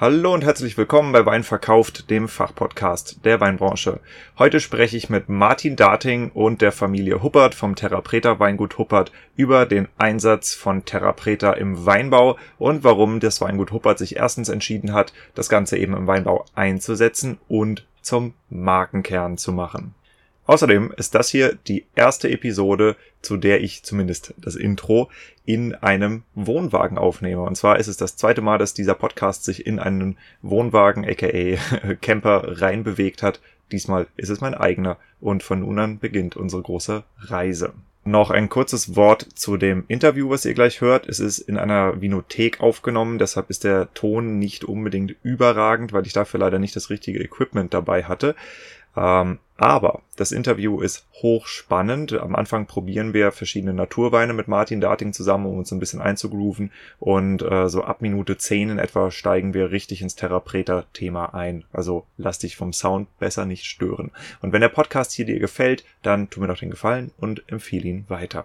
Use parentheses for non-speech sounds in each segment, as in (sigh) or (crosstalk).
Hallo und herzlich willkommen bei Wein verkauft, dem Fachpodcast der Weinbranche. Heute spreche ich mit Martin Darting und der Familie Huppert vom Terrapreta Weingut Huppert über den Einsatz von Terrapreta im Weinbau und warum das Weingut Huppert sich erstens entschieden hat, das Ganze eben im Weinbau einzusetzen und zum Markenkern zu machen. Außerdem ist das hier die erste Episode, zu der ich zumindest das Intro in einem Wohnwagen aufnehme. Und zwar ist es das zweite Mal, dass dieser Podcast sich in einen Wohnwagen, aka (laughs) Camper, reinbewegt hat. Diesmal ist es mein eigener und von nun an beginnt unsere große Reise. Noch ein kurzes Wort zu dem Interview, was ihr gleich hört. Es ist in einer Vinothek aufgenommen, deshalb ist der Ton nicht unbedingt überragend, weil ich dafür leider nicht das richtige Equipment dabei hatte. Ähm, aber das Interview ist hochspannend. Am Anfang probieren wir verschiedene Naturweine mit Martin Darting zusammen, um uns ein bisschen einzugrooven. Und äh, so ab Minute 10 in etwa steigen wir richtig ins Therapreta-Thema ein. Also lass dich vom Sound besser nicht stören. Und wenn der Podcast hier dir gefällt, dann tu mir doch den Gefallen und empfehle ihn weiter.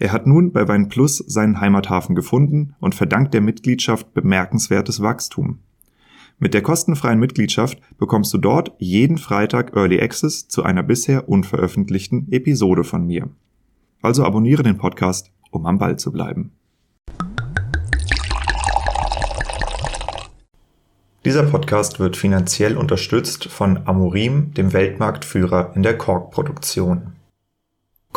Er hat nun bei Wein Plus seinen Heimathafen gefunden und verdankt der Mitgliedschaft bemerkenswertes Wachstum. Mit der kostenfreien Mitgliedschaft bekommst du dort jeden Freitag Early Access zu einer bisher unveröffentlichten Episode von mir. Also abonniere den Podcast, um am Ball zu bleiben. Dieser Podcast wird finanziell unterstützt von Amorim, dem Weltmarktführer in der Korkproduktion.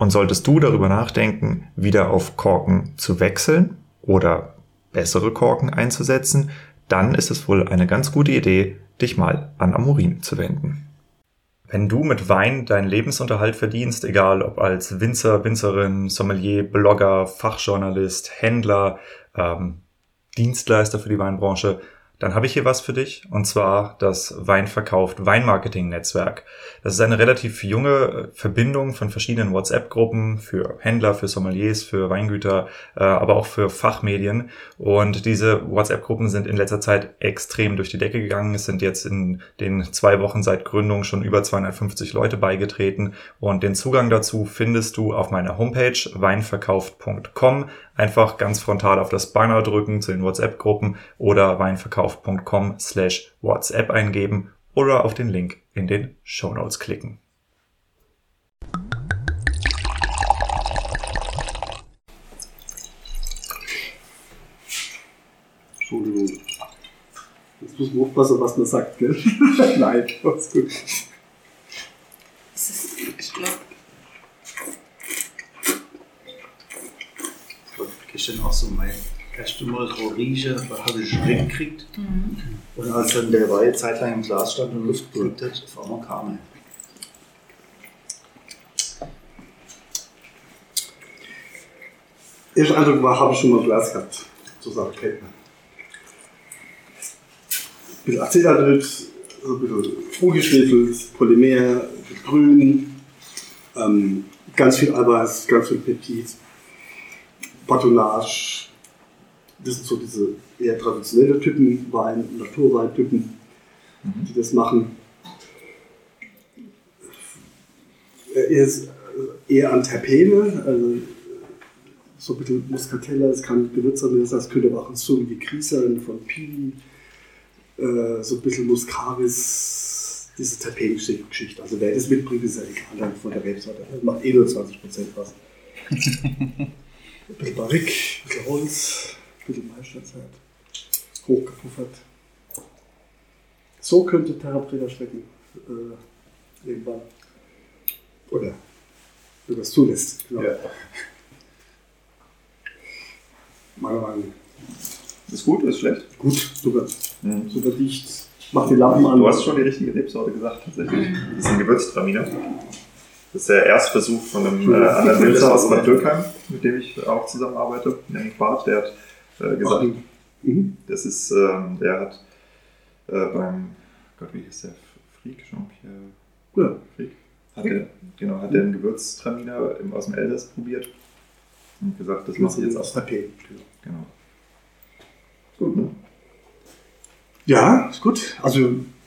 Und solltest du darüber nachdenken, wieder auf Korken zu wechseln oder bessere Korken einzusetzen, dann ist es wohl eine ganz gute Idee, dich mal an Amorin zu wenden. Wenn du mit Wein deinen Lebensunterhalt verdienst, egal ob als Winzer, Winzerin, Sommelier, Blogger, Fachjournalist, Händler, ähm, Dienstleister für die Weinbranche, dann habe ich hier was für dich, und zwar das Weinverkauft Weinmarketing-Netzwerk. Das ist eine relativ junge äh, Verbindung von verschiedenen WhatsApp-Gruppen für Händler, für Sommeliers, für Weingüter, äh, aber auch für Fachmedien. Und diese WhatsApp-Gruppen sind in letzter Zeit extrem durch die Decke gegangen. Es sind jetzt in den zwei Wochen seit Gründung schon über 250 Leute beigetreten. Und den Zugang dazu findest du auf meiner Homepage weinverkauft.com. Einfach ganz frontal auf das Banner drücken zu den WhatsApp-Gruppen oder weinverkauf.com slash WhatsApp eingeben oder auf den Link in den Show Notes klicken. Entschuldigung. Jetzt muss man aufpassen, was man sagt, gell? (laughs) Nein, alles gut. Ich glaube, gestern auch so mein erstes Mal riechen, habe ich Schreck gekriegt. Mhm. Und als dann der Wein zeitlang im Glas stand und Luft gekriegt hat, auf einmal kam er. Erster Eindruck war, habe ich schon mal Glas gehabt, so sagt Kettner. Ein bisschen so ein bisschen ungeschwefelt, Polymer, grün, ähm, ganz viel Eiweiß, ganz viel Peptid. Patronage, das sind so diese eher traditionelle Typen, Wein, Naturweintypen, die das machen. Er ist eher an Terpene, also so ein bisschen Muscatella, es kann Gewürze sein, das heißt, könnte aber auch ein wie Grießern von Pini, äh, so ein bisschen Muscaris, diese Terpengeschichte. Also wer das mitbringt, ist ja egal von der Rebsorte. Das macht eh nur 20% was. (laughs) ein bisschen Barrique, ein bisschen Holz, ein bisschen Meisterzeit, hochgepuffert. So könnte Terrapreda schmecken. Äh, irgendwann. Oder wenn das zulässt. Genau. Ja. Meiner Meinung Ist gut, ist schlecht? Gut, super. Mhm. Super dicht. Mach die Lampen an. Du hast schon die richtige Rebsorte gesagt, tatsächlich. Das ist ein Gewürztraminer. Das ist der Erstversuch von einem äh, anderen Winzer aus Bad Dürkheim, mit dem ich auch zusammenarbeite, nämlich Bart. Der hat äh, gesagt, Mhm. das ist, ähm, der hat äh, beim, Gott, wie hieß der? Frick, Jean-Pierre Ja. Frick. Hat der, genau, hat der einen Gewürztraminer aus dem Elsass probiert und gesagt, das mache ich jetzt aus auch. Tapet. Genau. Gut, ne? Ja, ist gut. Also,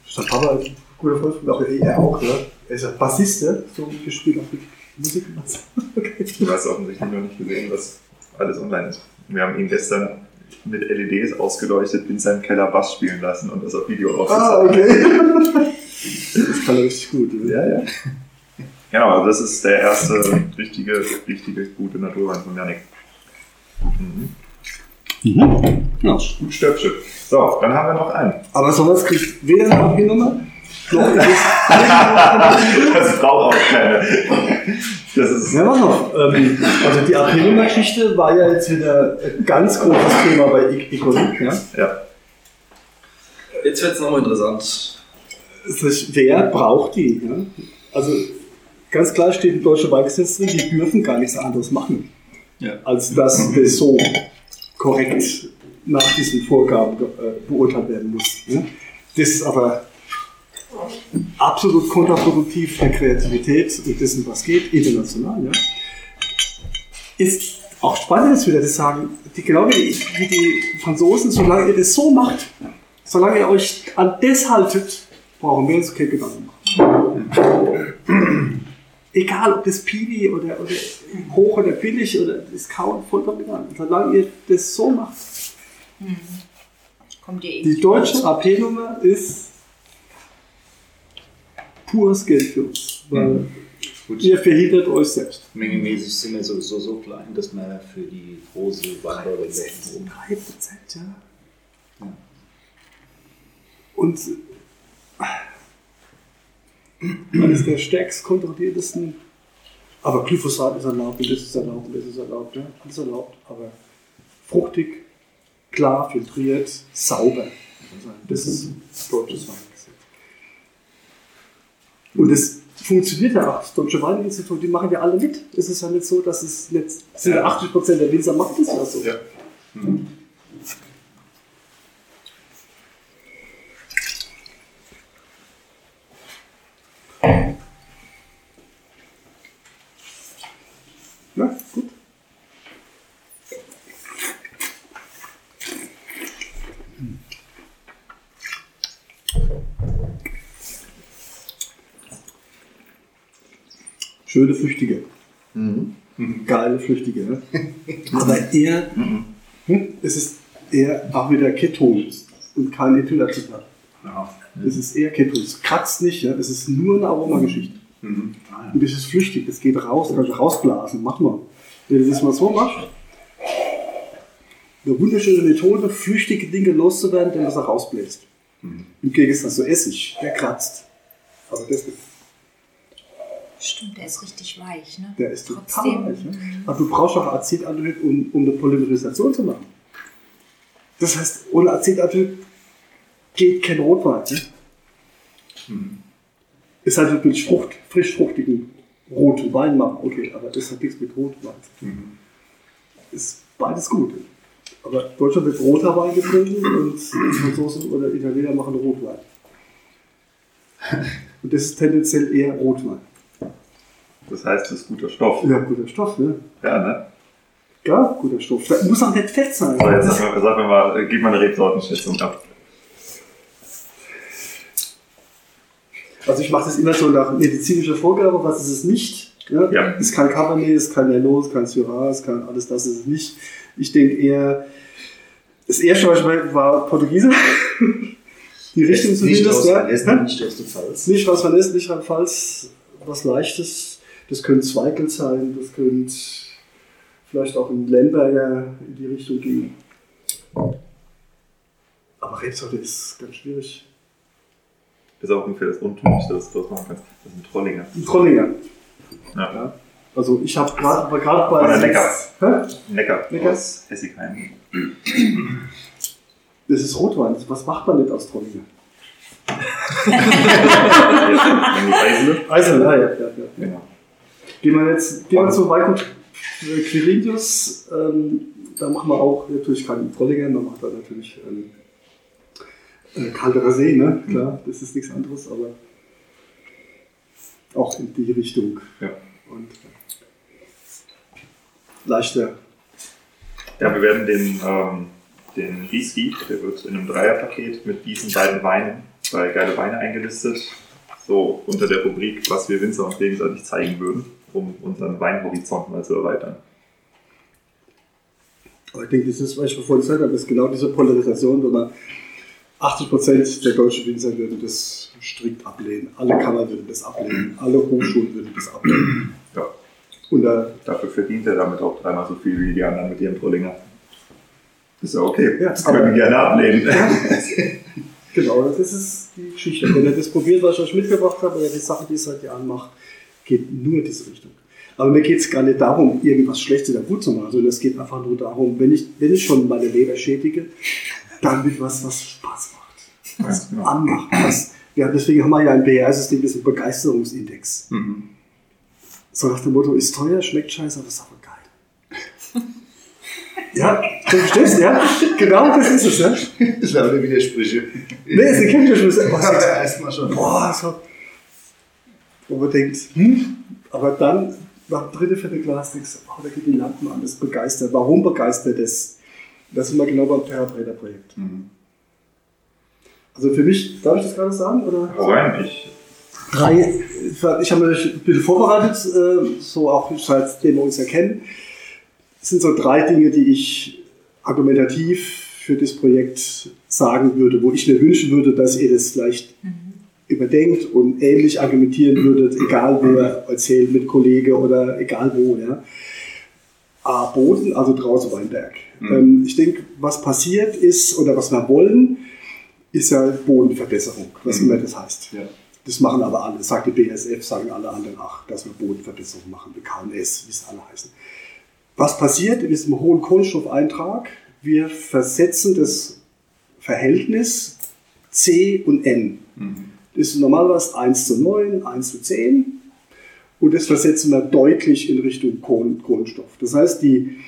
sein Papa ist ein guter mir, aber er auch, ne? Er ist ja Bassist, ne? So gespielt auf die Musik. (laughs) Okay. Du hast offensichtlich noch nicht gesehen, was alles online ist. Wir haben ihn gestern mit LEDs ausgeleuchtet in seinem Keller Bass spielen lassen und das auf Video Ah, aufgezeichnet. okay. (laughs) Das kann er richtig gut. Ja, ja. Genau, also das ist der erste richtige, richtige gute Naturwein von Janik. Mhm. Ja. Gut Stöpsche. So, dann haben wir noch einen. Aber sowas kriegt weder noch ist es. (laughs) Das braucht auch keine. Das ist. Ja, was noch? Ähm, also die AP-Nummer-Geschichte war ja jetzt wieder ein ganz großes Thema bei Economic. Ja? Ja. Jetzt wird es nochmal interessant. Wer braucht die? Ja? Also ganz klar steht im deutschen Weingesetz drin, die dürfen gar nichts anderes machen, Ja. als dass das so korrekt nach diesen Vorgaben äh, beurteilt werden muss. Ja? Das ist aber absolut kontraproduktiv der Kreativität und dessen, was geht, international. Ja? Ist auch spannend ist wieder, das sagen, die, genau wie die, wie die Franzosen, solange ihr das so macht, solange ihr euch an das haltet, brauchen wir uns keine Gedanken machen. Egal, ob das Piwi oder, oder hoch oder billig oder Discount, vollkommen egal. Solange ihr das so macht. Eh Die nicht deutsche. AP-Nummer ist pures Geld für uns. Weil Gut. ihr verhindert euch selbst. Mengemäßig sind wir sowieso so klein, dass wir für die große wegnehmen. 3 Prozent, ja. Ja. Und eines der stärkst kontrolliertesten, aber Glyphosat ist erlaubt und das ist erlaubt und das ist erlaubt, ja, alles erlaubt, aber fruchtig, klar, filtriert, sauber. Das ist deutsches Weingesetz. Und es funktioniert ja auch. Das Deutsche Weininstitut, die machen ja alle mit. Es ist ja nicht so, dass es nicht, sind ja 80 Prozent der Winzer machen das ja so. Ja. Ja, gut. Schöne Flüchtige. Geile Flüchtige. Ne? (laughs) Aber eher, hm, es ist eher auch wieder Keton und kein Ethylacetat. Ja. Es ist eher Keton. Es kratzt nicht, ja? es ist nur eine Aromageschichte. Mhm. Ah, Und das ist flüchtig, das geht raus, kannst du rausblasen. Mach mal. Wenn du das mal so machst, eine wunderschöne Methode, flüchtige Dinge loszuwerden, indem du sie rausbläst. Im Gegensatz zu Essig, der kratzt. Aber das, Stimmt, der ist richtig weich, ne? der ist total Trotzdem. weich. Ne? Aber du brauchst auch Acetaldehyd, um, um eine Polymerisation zu machen. Das heißt, ohne Acetaldehyd geht kein Rotwein. Ne? Es hat du willst Frucht, frischfruchtigen roten Wein machen, okay, aber das hat nichts mit Rotwein. Ist beides gut. Aber Deutschland wird roter Wein getrunken und Franzosen oder Italiener machen Rotwein. (laughs) Und das ist tendenziell eher Rotwein. Das heißt, es ist guter Stoff. Ja, guter Stoff, ne? Ja, ne? Ja, guter Stoff. Das muss auch nicht fett sein. So, jetzt sag mir, sag mir mal, äh, gib mal eine Rebsortenschätzung ab. Also ich mache das immer so nach medizinischer Vorgabe, was ist es nicht. Ja? Ja. Ist kein Cabernet, ist kein Merlot, ist kein Syrah, ist kein alles das ist es nicht. Ich denke eher, das erste, was ich meine, war Portugiese. Die Richtung nicht zumindest. aus Ja? Essen, nicht aus der Pfalz. Nicht was man ist, nicht Rheinpfalz, was Leichtes. Das könnte Zweigel sein, das könnte vielleicht auch ein Lemberger in die Richtung gehen. Aber Rebsorte ist ganz schwierig. Ist auch ungefähr das Untypischste, das du das machen kannst. Das sind Trollinger. Ein Trollinger. Ja. Ja. Also ich habe gerade aber gerade bei. Oder lecker. Hä? Lecker. Lecker. Aus Essigheim. Das ist Rotwein. Was macht man nicht aus Trollinger? (laughs) Eisele. Eisel, ja, ja, ja. ja. Genau. Gehen wir jetzt gehen wir zu Weingut Quirinius. Ähm, da machen wir auch natürlich keinen Trollinger, man macht da natürlich ähm, äh, Calderer See, ne? Klar, das ist nichts anderes, aber auch in die Richtung. Ja. Und äh, leichter. Ja, wir werden den, ähm, den Whisky, der wird in einem Dreierpaket mit diesen beiden Weinen bei Geile Weine eingelistet. So unter der Rubrik, was wir Winzer uns gegenseitig zeigen würden, um unseren Weinhorizont mal zu erweitern. Aber ich denke, das ist, was ich vorhin gesagt habe, ist genau diese Polarisation, wo man 80% der deutschen Winzer würden das strikt ablehnen. Alle Kammern würden das ablehnen. Alle Hochschulen würden das ablehnen. Ja. Und da Dafür verdient er damit auch dreimal so viel wie die anderen mit ihrem Trollinger. Ist ja okay. Ja, das können wir aber- gerne ablehnen. Genau, das ist die Geschichte. Wenn ihr das probiert, was ich euch mitgebracht habe, oder die Sache, die ich seit Jahren mache, geht nur in diese Richtung. Aber mir geht es gar nicht darum, irgendwas Schlechtes oder gut zu machen, sondern es geht einfach nur darum, wenn ich, wenn ich schon meine Leber schädige, dann mit was, was Spaß macht. Was Ja, genau. anmacht. Was, ja, deswegen haben wir ja ein BR-System, das ist ein Begeisterungsindex. Mhm. So nach dem Motto, ist teuer, schmeckt scheiße, aber ist aber geil. Ja, du verstehst, ja? Genau das ist es, ja? (laughs) Das sind aber Widersprüche. Nee, sie kennt ja schon. Oh, (laughs) Aber erstmal schon. Boah, so. Wo man denkt, hm, aber dann nach dem dritten, vierten Glas denkst du, oh, da geht die Lampen an, das ist begeistert. Warum begeistert das? Das sind wir genau beim Therapeut-Projekt. Mhm. Also für mich, darf ich das gerade sagen? Oder? Hau rein, ich. Drei, ich habe mich ein bisschen vorbereitet, äh, so auch seitdem wir uns erkennen. Es sind so drei Dinge, die ich argumentativ für das Projekt sagen würde, wo ich mir wünschen würde, dass ihr das vielleicht überdenkt und ähnlich argumentieren würdet, egal wo ihr erzählt, mit Kollege oder egal wo. Ja. A, Boden, also draußen Weinberg. Mhm. Ähm, ich denke, was passiert ist oder was wir wollen, ist ja Bodenverbesserung, was Mhm. immer das heißt. Ja. Das machen aber alle. Das sagt die BSF, sagen alle anderen auch, dass wir Bodenverbesserung machen, die KNS, wie es alle heißen. Was passiert mit diesem hohen Kohlenstoffeintrag? Wir versetzen das Verhältnis C und N. Mhm. Das ist normalerweise 1 zu 9, 1 zu 10. Und das versetzen wir deutlich in Richtung Kohlen, Kohlenstoff. Das heißt, die,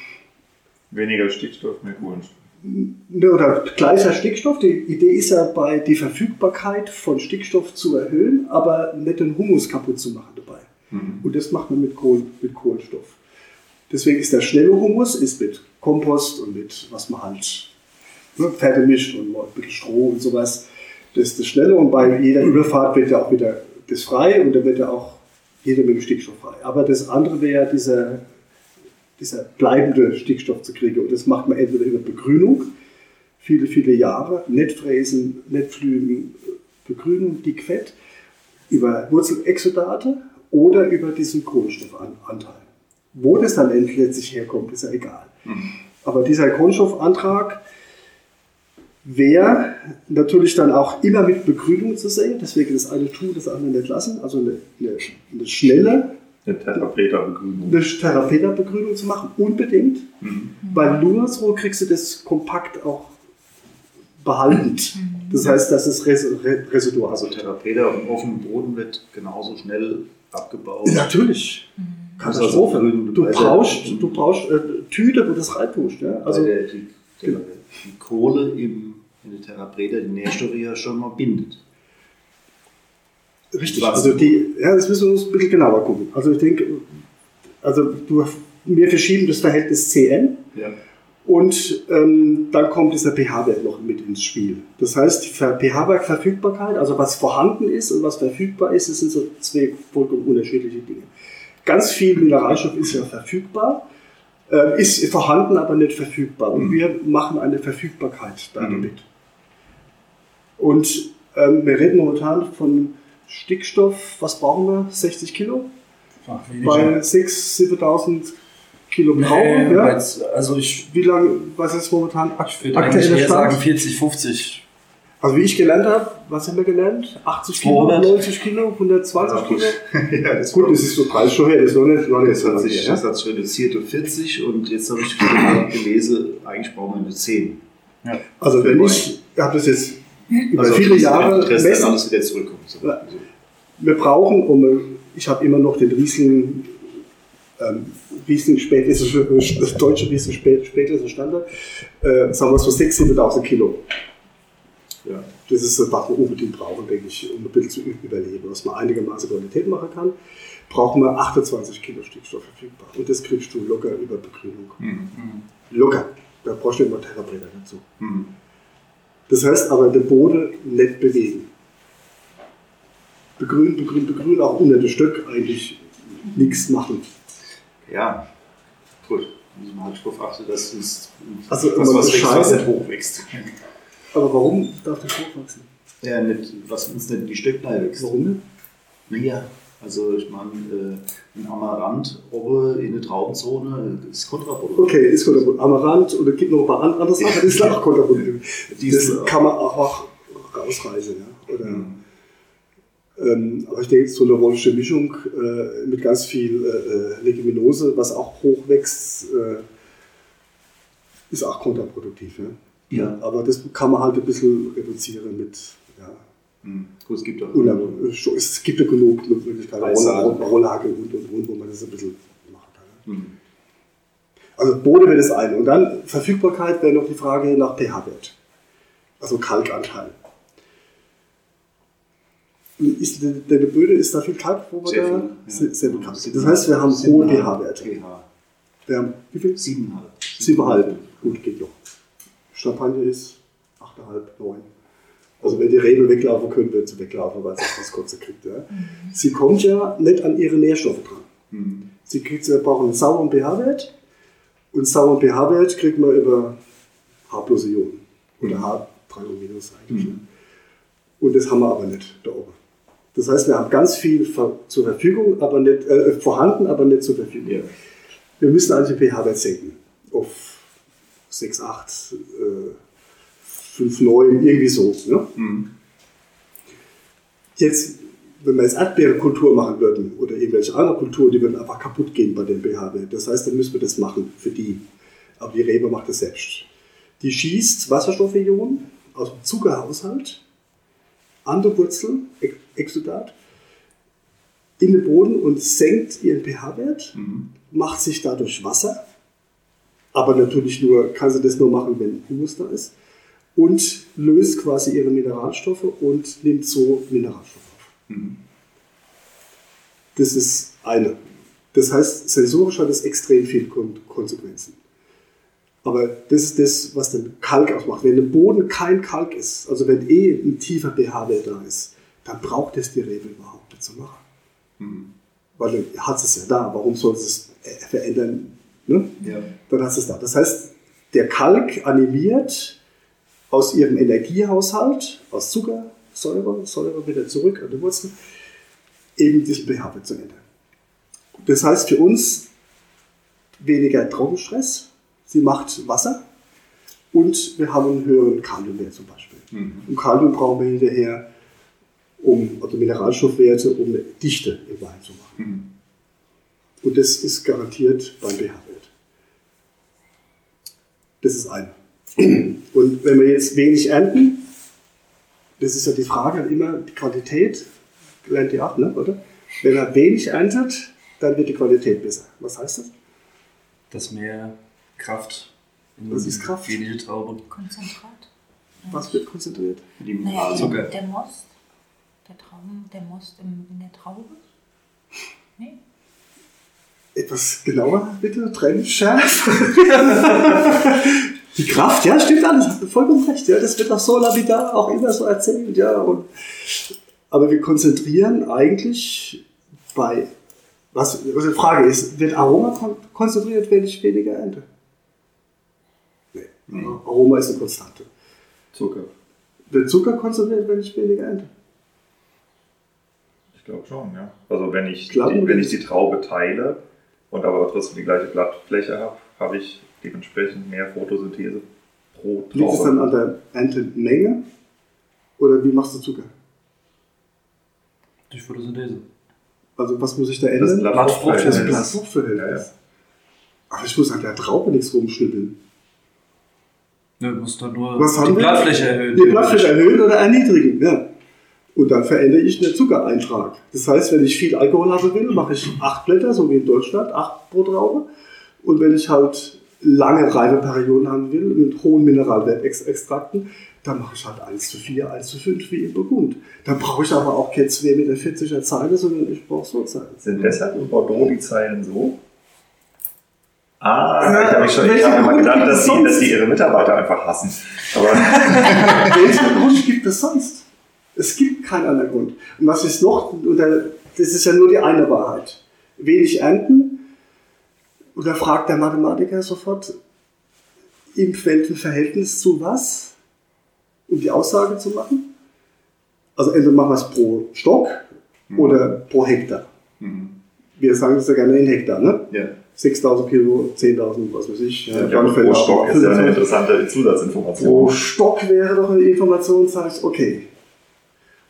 Weniger Stickstoff, mehr Kohlenstoff. Ne, oder gleicher Stickstoff. Die Idee ist ja bei die Verfügbarkeit von Stickstoff zu erhöhen, aber nicht den Humus kaputt zu machen dabei. Mhm. Und das macht man mit, Kohl, mit Kohlenstoff. Deswegen ist der schnelle Humus ist mit Kompost und mit was man halt ne, Pferde mischt und ein bisschen Stroh und sowas. Das ist das Schnelle und bei jeder Überfahrt wird ja auch wieder das frei und dann wird ja auch jede Menge Stickstoff frei. Aber das andere wäre ja dieser, dieser bleibende Stickstoff zu kriegen und das macht man entweder über Begrünung, viele, viele Jahre, nicht fräsen, nicht pflügen, Begrünung, dickfett, über Wurzelexudate oder über diesen Kohlenstoffanteil. Wo das dann letztlich herkommt, ist ja egal. Mhm. Aber dieser Kohlenstoffantrag wäre natürlich dann auch immer mit Begrünung zu sehen, deswegen das eine tun, das andere nicht lassen. Also eine, eine, eine schnelle Eine Tetrapreta-Begrünung. eine zu machen, unbedingt, Mhm. weil nur so kriegst du das kompakt auch behaltend. Das heißt, dass es Res Re Residuar Also hat. Therapeuter auf offenem Boden wird genauso schnell abgebaut. Natürlich. Also Katastrophe. Begrünung Du dabei brauchst, du brauchst äh, Tüte, wo das reintust. Ja? Also Also, der, die, die, die Kohle im, in der Therapeuter die Nährstoffe ja schon mal bindet. richtig. Also die, ja, das müssen wir uns ein bisschen genauer gucken. Also ich denke, also wir verschieben das Verhältnis CN. Ja. Und ähm, dann kommt dieser pH-Wert noch mit ins Spiel. Das heißt, die pH-Wert-Verfügbarkeit, also was vorhanden ist und was verfügbar ist, das sind so zwei vollkommen unterschiedliche Dinge. Ganz viel Mineralstoff ist ja verfügbar, äh, ist vorhanden, aber nicht verfügbar. Und wir machen eine Verfügbarkeit damit. Und ähm, wir reden momentan von Stickstoff, was brauchen wir? 60 Kilo? Ach, Bei 6.000, 7.000 Kilo Brauch. Nee, ja? also ich, Wie lange, was ist momentan ich würde eigentlich aktueller eher Stand? sagen 40, 50. Also wie ich gelernt habe, was haben wir gelernt? 80 Kilo, 200? 90 Kilo, 120 Ja. Kilo? (laughs) ja, das Gut, das ist so 30 schon her, das ist noch nicht, noch nicht so hat, lange sich, her. das hat sich reduziert auf 40 und jetzt habe ich gelesen, eigentlich brauchen wir eine 10. Also wenn ich, ich habe das jetzt über Also viele Jahre messen, alles wieder zurückkommt. So. Wir brauchen, um, ich habe immer noch den Riesling, ähm, Riesling spätländische, das deutsche Riesling spät, spätländische Standard, äh, sagen wir so 6.000, 7.000 Kilo. Ja. Das ist das, was wir unbedingt brauchen, denke ich, um ein bisschen zu überleben. Was man einigermaßen Qualität machen kann, brauchen wir 28 Kilo Stickstoff verfügbar. Und das kriegst du locker über Begrünung. Mhm. Locker. Da brauchst du immer Terrabretter dazu. Mhm. Das heißt aber, den Boden nicht bewegen. Begrünen, begrünen, begrünen, auch unter dem Stück eigentlich nichts machen. Ja, gut. Muss man halt darauf achten, dass es Also, was, was wächst, was nicht hochwächst. Aber warum darf das hochwachsen? Ja, nicht, was uns nicht in die Stöcklein wächst. Warum nicht? Naja, also ich meine, äh, ein Amaranth oben in der Traubenzone ist kontraproduktiv. Okay, ist kontraproduktiv. Amaranth oder gibt noch ein paar an- andere Sachen, das ist auch kontraproduktiv. Das kann man auch rausreißen. Ja? Oder, Mhm. ähm, aber ich denke, so eine rollische Mischung äh, mit ganz viel äh, Leguminose, was auch hochwächst, äh, ist auch kontraproduktiv. Ja? Ja. Aber das kann man halt ein bisschen reduzieren mit. Ja, Mhm. Gut, es gibt. Oder, es gibt ja genug Möglichkeiten, Weißsaat. Roll- Rollhacke und und und, wo man das ein bisschen machen kann. Mhm. Also Boden wäre das eine. Und dann Verfügbarkeit wäre noch die Frage nach pH-Wert. Also Kalkanteil. Ist, der, der Böde ist da viel Kalk, wo wir Sehr da? viel. ja. Sehr, sehr viel Kalk. Sieben- Das heißt, wir haben hohe pH-Werte. pH. Wir haben wie viel? Siebeneinhalb. 7,5. Gut, geht noch. Champagner ist 8,5, 9. Also wenn die Rebe weglaufen können, wird sie weglaufen, weil sie das Kotze kriegt. Ja. Sie kommt ja nicht an ihre Nährstoffe dran. Mhm. Sie kriegt, sie brauchen einen sauren pH-Wert und sauren pH-Wert kriegt man über H plus Ionen oder H3 und minus eigentlich. Mhm. Und das haben wir aber nicht da oben. Das heißt, wir haben ganz viel zur Verfügung, aber nicht äh, vorhanden, aber nicht zur Verfügung. Ja. Wir müssen also den pH-Wert senken auf 6, 8, äh, 5, 9, irgendwie so. Ne? Mhm. Jetzt, wenn wir jetzt Erdbeerenkultur machen würden oder irgendwelche andere Kulturen, die würden einfach kaputt gehen bei dem pH-Wert. Das heißt, dann müssen wir das machen für die. Aber die Rebe macht das selbst. Die schießt Wasserstoffionen aus dem Zuckerhaushalt an der Wurzel, Ex- Exudat, in den Boden und senkt ihren pH-Wert, Mhm. macht sich dadurch Wasser, aber natürlich nur, kann sie das nur machen, wenn Humus da ist, und löst quasi ihre Mineralstoffe und nimmt so Mineralstoffe auf. Mhm. Das ist eine. Das heißt, sensorisch hat es extrem viele Kon Konsequenzen. Aber das ist das, was den Kalk ausmacht. Wenn im Boden kein Kalk ist, also wenn eh ein tiefer pH-Wert da ist, dann braucht es die Rebe überhaupt nicht zu machen. Mhm. Weil dann hat es ja da. Warum soll es es verändern? Ne? Ja. dann hast du es da. Das heißt, der Kalk animiert aus ihrem Energiehaushalt, aus Zucker, Säure, Säure wieder zurück an die Wurzel, eben diesen pH-Wert zu ändern. Das heißt für uns weniger Trockenstress, sie macht Wasser und wir haben einen höheren Kaliumwert zum Beispiel. Mhm. Und Kalium brauchen wir hinterher, um, also Mineralstoffwerte, um eine Dichte im Wein zu machen. Mhm. Und das ist garantiert beim pH-Wert. Das ist eine. Und wenn wir jetzt wenig ernten, das ist ja die Frage immer, die Qualität, lernt ihr auch, ne, oder? Wenn man wenig erntet, dann wird die Qualität besser. Was heißt das? dass mehr Kraft in Was ist Kraft? wenige Traube. Konzentrat. Was wird konzentriert? Die Naja, Mineralzucker. der, der Most, der Trauben, der Most im, in der Traube. Nee? Etwas genauer, bitte, trennschärf. (laughs) Die Kraft, ja, stimmt alles, vollkommen recht. Ja, das wird auch so lapidar auch immer so erzählt, ja. Und, aber wir konzentrieren eigentlich bei, was, also die Frage ist, wird Aroma kon konzentriert, wenn ich weniger ernte? Nee. Aroma ist eine Konstante. Zucker. Wird Zucker konzentriert, wenn ich weniger ernte? Ich glaube schon, ja. Also wenn ich, die, wenn ich die Traube teile und aber trotzdem die gleiche Blattfläche habe, habe ich dementsprechend mehr Photosynthese pro Liegt es dann Traube. an der Erntemenge? Oder wie machst du Zucker? Durch Photosynthese. Also was muss ich da Das ändern? Blattfruchtverhältnis. Das Ja, Blattfruchtverhältnis. ja. Aber ich muss an der Traube nichts rumschnippeln. Ja, du musst dann nur Was die? Blattfläche erhöhen. Die Blattfläche erhöhen oder erniedrigen. Ja. Und dann verändere ich den Zuckereintrag. Das heißt, wenn ich viel Alkohol haben will, mache ich acht Blätter, so wie in Deutschland, acht pro Traube. Und wenn ich halt lange Reifeperioden haben will, mit hohen Mineralwertextrakten, dann mache ich halt 1 zu 4, 1 zu 5 wie in Burgund. Dann brauche ich aber auch keine 2,40 Meter Zeile, sondern ich brauche so Zeile. Sind deshalb in Bordeaux die Zeilen so? Ah, ich habe mich schon immer Grund gedacht, dass sie, dass sie ihre Mitarbeiter einfach hassen. Aber (laughs) (laughs) Welchen Grund gibt es sonst? Es gibt keinen anderen Grund. Und was ist noch, das ist ja nur die eine Wahrheit. Wenig ernten, und da fragt der Mathematiker sofort, im welchem Verhältnis zu was? Um die Aussage zu machen. Also entweder machen wir es pro Stock oder pro Hektar. Mhm. Wir sagen das ja gerne in Hektar, ne? ja. 6000 Kilo, 10.000, was weiß ich. Ja, fällt pro Stock ist ja eine 25. (laughs) interessante Pro Zusatzinformation. Stock wäre doch eine Information, sage ich, okay.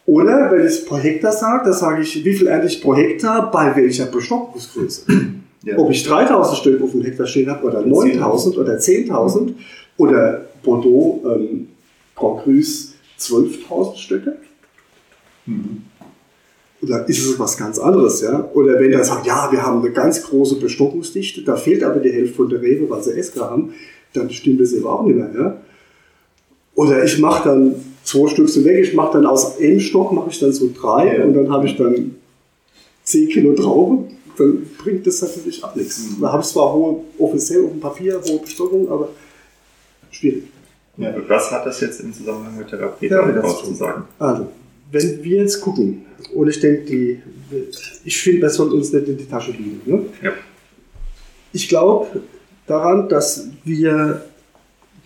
Oder wenn ich es pro Hektar sage, dann sage ich, wie viel ernte ich pro Hektar bei welcher Bestockungsgröße. Ja. Ob ich 3000 Stück auf dem Hektar stehen habe oder 9000 oder 10.000 oder Bordeaux, ähm, Grand Cru's 12.000 Stücke. Mhm. Oder ist es was ganz anderes, ja? Oder wenn er sagt, ja, wir haben eine ganz große Bestockungsdichte, da fehlt aber die Hälfte von der Rebe, weil sie Esker haben, dann stimmt das eben auch nicht mehr, ja? Oder ich mache dann zwei Stück so weg, ich mache dann aus einem Stock, mache ich dann so drei Ja. und dann habe ich dann 10 Kilo Traube, dann bringt das natürlich auch nichts. Mhm. Da habe ich zwar hohe, offiziell auf dem Papier, hohe Bestockung, aber schwierig. Ja. Was hat das jetzt im Zusammenhang mit Therapie Ja, damit das zu sagen? Also, wenn wir jetzt gucken, und ich denke, die, ich finde, das soll uns nicht in die Tasche liegen. Ne? Ja. Ich glaube daran, dass wir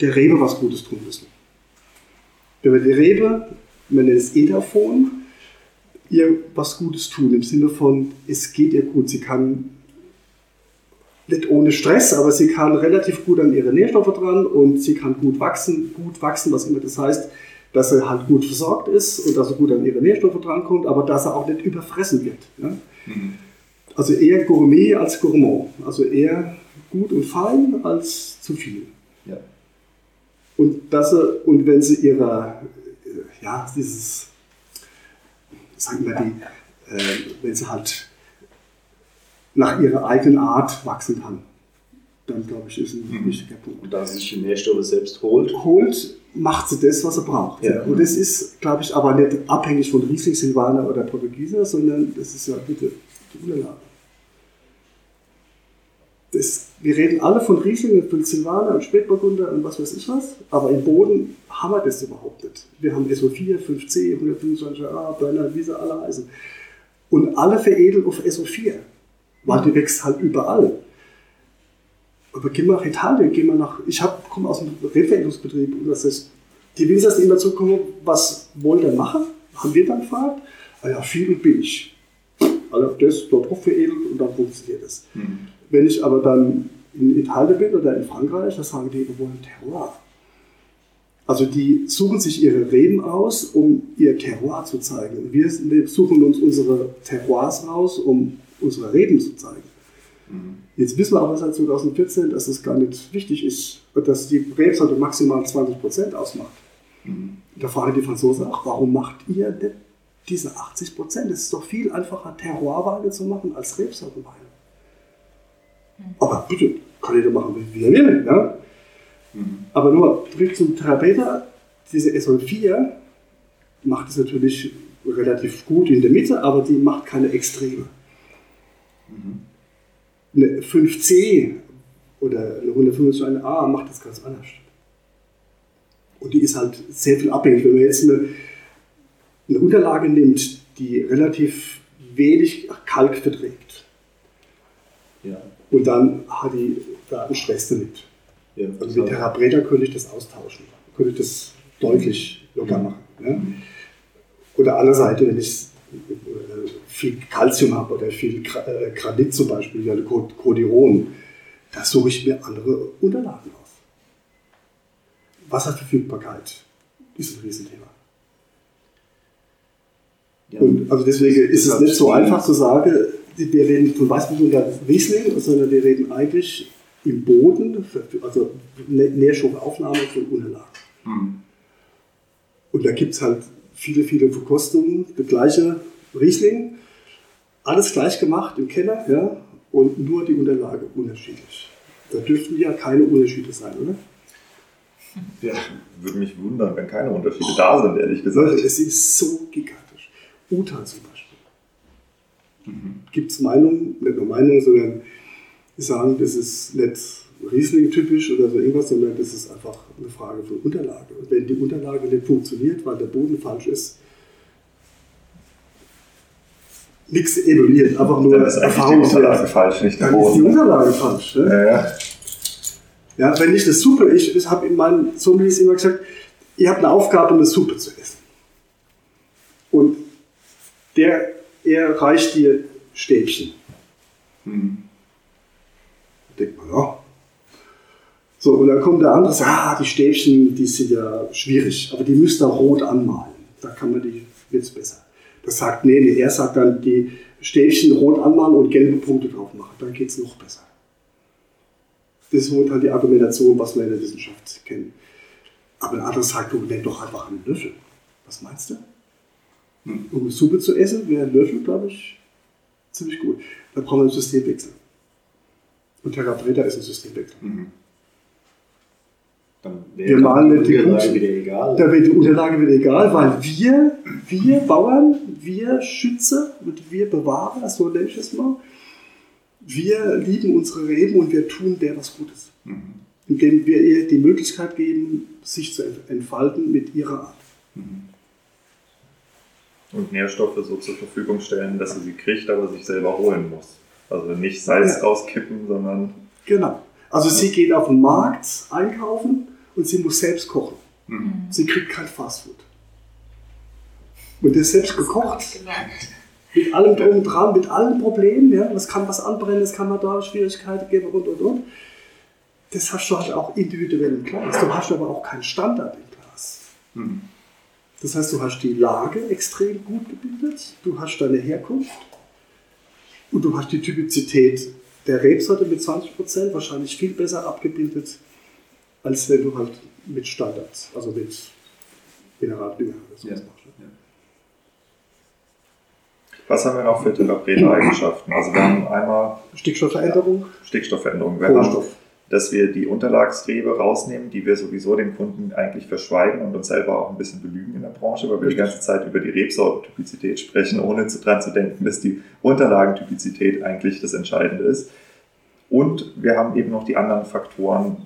der Rebe was Gutes tun müssen. Wenn wir die Rebe, man nennt es Etaphon, ihr was Gutes tun, im Sinne von, es geht ihr gut, sie kann nicht ohne Stress, aber sie kann relativ gut an ihre Nährstoffe dran und sie kann gut wachsen, gut wachsen, was immer das heißt, dass sie halt gut versorgt ist und dass sie gut an ihre Nährstoffe drankommt, aber dass sie auch nicht überfressen wird. Ja? Mhm. Also eher Gourmet als Gourmand. Also eher gut und fein als zu viel. Ja. Und, dass sie, und wenn sie ihrer, äh, ja, dieses, sagen wir die, äh, wenn sie halt nach ihrer eigenen Art wachsen kann, dann glaube ich, ist ein Mhm. wichtiger Punkt Und da sie sich die Nährstoffe selbst holt, holt, macht sie das, was sie braucht. Ja. Und das ist, glaube ich, aber nicht abhängig von Riesling, Silvaner oder Portugieser, sondern das ist ja bitte die Unterlage. Das, wir reden alle von Riesling von Silvaner und Spätburgunder und was weiß ich was, aber im Boden haben wir das überhaupt nicht. Wir haben SO4, 5C, 125a, Brenner, wie sie alle heißen. Und alle veredeln auf SO4, weil die wächst halt überall. Aber gehen wir nach Italien, gehen wir nach. Ich komme aus einem Rebveränderungsbetrieb und das ist, die Winzer sind immer zukommen, was wollen wir machen? Haben wir dann gefragt? Ah ja, viel und billig. Also das dort hochveredelt und dann funktioniert das. Mhm. Wenn ich aber dann in Italien bin oder in Frankreich, dann sagen die, wir wollen Terroir. Also die suchen sich ihre Reben aus, um ihr Terroir zu zeigen. Wir suchen uns unsere Terroirs raus, um unsere Reben zu zeigen. Mhm. Jetzt wissen wir aber seit 2014, dass es gar nicht wichtig ist, dass die Rebsorte maximal 20% ausmacht. Mhm. Da fragen die Franzosen, ach, warum macht ihr denn diese 80%? Es ist doch viel einfacher, Terroirweine zu machen als Rebsortenweine. Aber bitte, kann jeder machen, wie er will. Ja? Mhm. Aber nur zurück zum Therapeuten, diese SO4 macht es natürlich relativ gut in der Mitte, aber die macht keine Extreme. Mhm. Eine 5C oder eine 125a macht das ganz anders. Und die ist halt sehr viel abhängig. Wenn man jetzt eine, eine Unterlage nimmt, die relativ wenig Kalk verträgt, Ja. Und dann hat die da einen Stress damit. ja. Also mit Therapreta könnte ich das austauschen, könnte ich das deutlich locker machen. Ne? Oder der anderen Seite, wenn ich äh, viel Calcium habe oder viel äh, Granit zum Beispiel, ja, Cod- Codiron, da suche ich mir andere Unterlagen aus. Wasserverfügbarkeit ist ein Riesenthema. ja. Und also deswegen ist es nicht so einfach zu sagen, wir reden von Weißbuch oder Riesling, sondern wir reden eigentlich im Boden, also Nä- Nährstoffaufnahme von Unterlagen. Hm. Und da gibt es halt viele, viele Verkostungen, der gleiche Riesling, alles gleich gemacht im Keller, ja, und nur die Unterlage unterschiedlich. Da dürften ja keine Unterschiede sein, oder? ja. Würde mich wundern, wenn keine Unterschiede da sind, ehrlich Leute, gesagt. es ist so gigantisch. Uta zum Beispiel. Gibt es Meinungen, nicht nur Meinungen, sondern die sagen, das ist nicht Riesling-typisch oder so irgendwas, sondern das ist einfach eine Frage von Unterlage. Und wenn die Unterlage nicht funktioniert, weil der Boden falsch ist, nichts evaluiert, einfach nur eigentlich die Unterlage falsch, nicht der Dann ist die Boden. Unterlage falsch. Ne? Ja, ja. Ja, wenn nicht das Suppe, ich, ich habe in meinen Sommeliers immer gesagt, ihr habt eine Aufgabe, eine Suppe zu essen. Und der, er reicht dir Stäbchen. Hm. Da denkt man, ja. So, und dann kommt der andere und sagt, ah, die Stäbchen, die sind ja schwierig, aber die müsst ihr rot anmalen. Da kann man die, wird's besser. Das sagt, nee, nee, er sagt dann, die Stäbchen rot anmalen und gelbe Punkte drauf machen. Dann geht's noch besser. Das ist halt die Argumentation, was wir in der Wissenschaft kennen. Aber ein anderer sagt, du nenn doch einfach einen Löffel. Was meinst du? Um Suppe zu essen, wäre ein Löffel, glaube ich, ziemlich gut. Da brauchen wir einen Systemwechsel. Und Terra Preta ist ein Systemwechsel. Mhm. Dann Wir wäre malen die Unterlage wieder egal. Da wird die Unterlage wieder egal, weil wir, wir Bauern, wir Schütze und wir Bewahrer, so nenne ich es mal, wir lieben unsere Reben und wir tun der was Gutes. Mhm. Indem wir ihr die Möglichkeit geben, sich zu entfalten mit ihrer Art. Mhm. Und Nährstoffe so zur Verfügung stellen, dass sie sie kriegt, aber sich selber holen muss. Also nicht Salz Ja. rauskippen, sondern Genau. Also sie geht auf den Markt einkaufen und sie muss selbst kochen. Mhm. Sie kriegt kein Fastfood. Und das selbst gekocht, mit allem drum und dran, mit allen Problemen, ja, es kann was anbrennen, es kann mal da Schwierigkeiten geben und und und. Das hast du halt auch individuell im Glas. Du hast aber auch keinen Standard im Glas. Mhm. Das heißt, du hast die Lage extrem gut gebildet, du hast deine Herkunft und du hast die Typizität der Rebsorte mit 20% wahrscheinlich viel besser abgebildet, als wenn du halt mit Standards, also mit Mineraldünger oder sowas Ja. machst. ne? was haben wir noch für Therapeut-Eigenschaften? Also wir haben einmal Stickstoffveränderung, Stickstoffveränderungen. Wir Kohlenstoff. Dass wir die Unterlagstrebe rausnehmen, die wir sowieso den Kunden eigentlich verschweigen und uns selber auch ein bisschen belügen in der Branche, weil wir die ganze Zeit über die Rebsortentypizität sprechen, ohne dran zu denken, dass die Unterlagentypizität eigentlich das Entscheidende ist. Und wir haben eben noch die anderen Faktoren,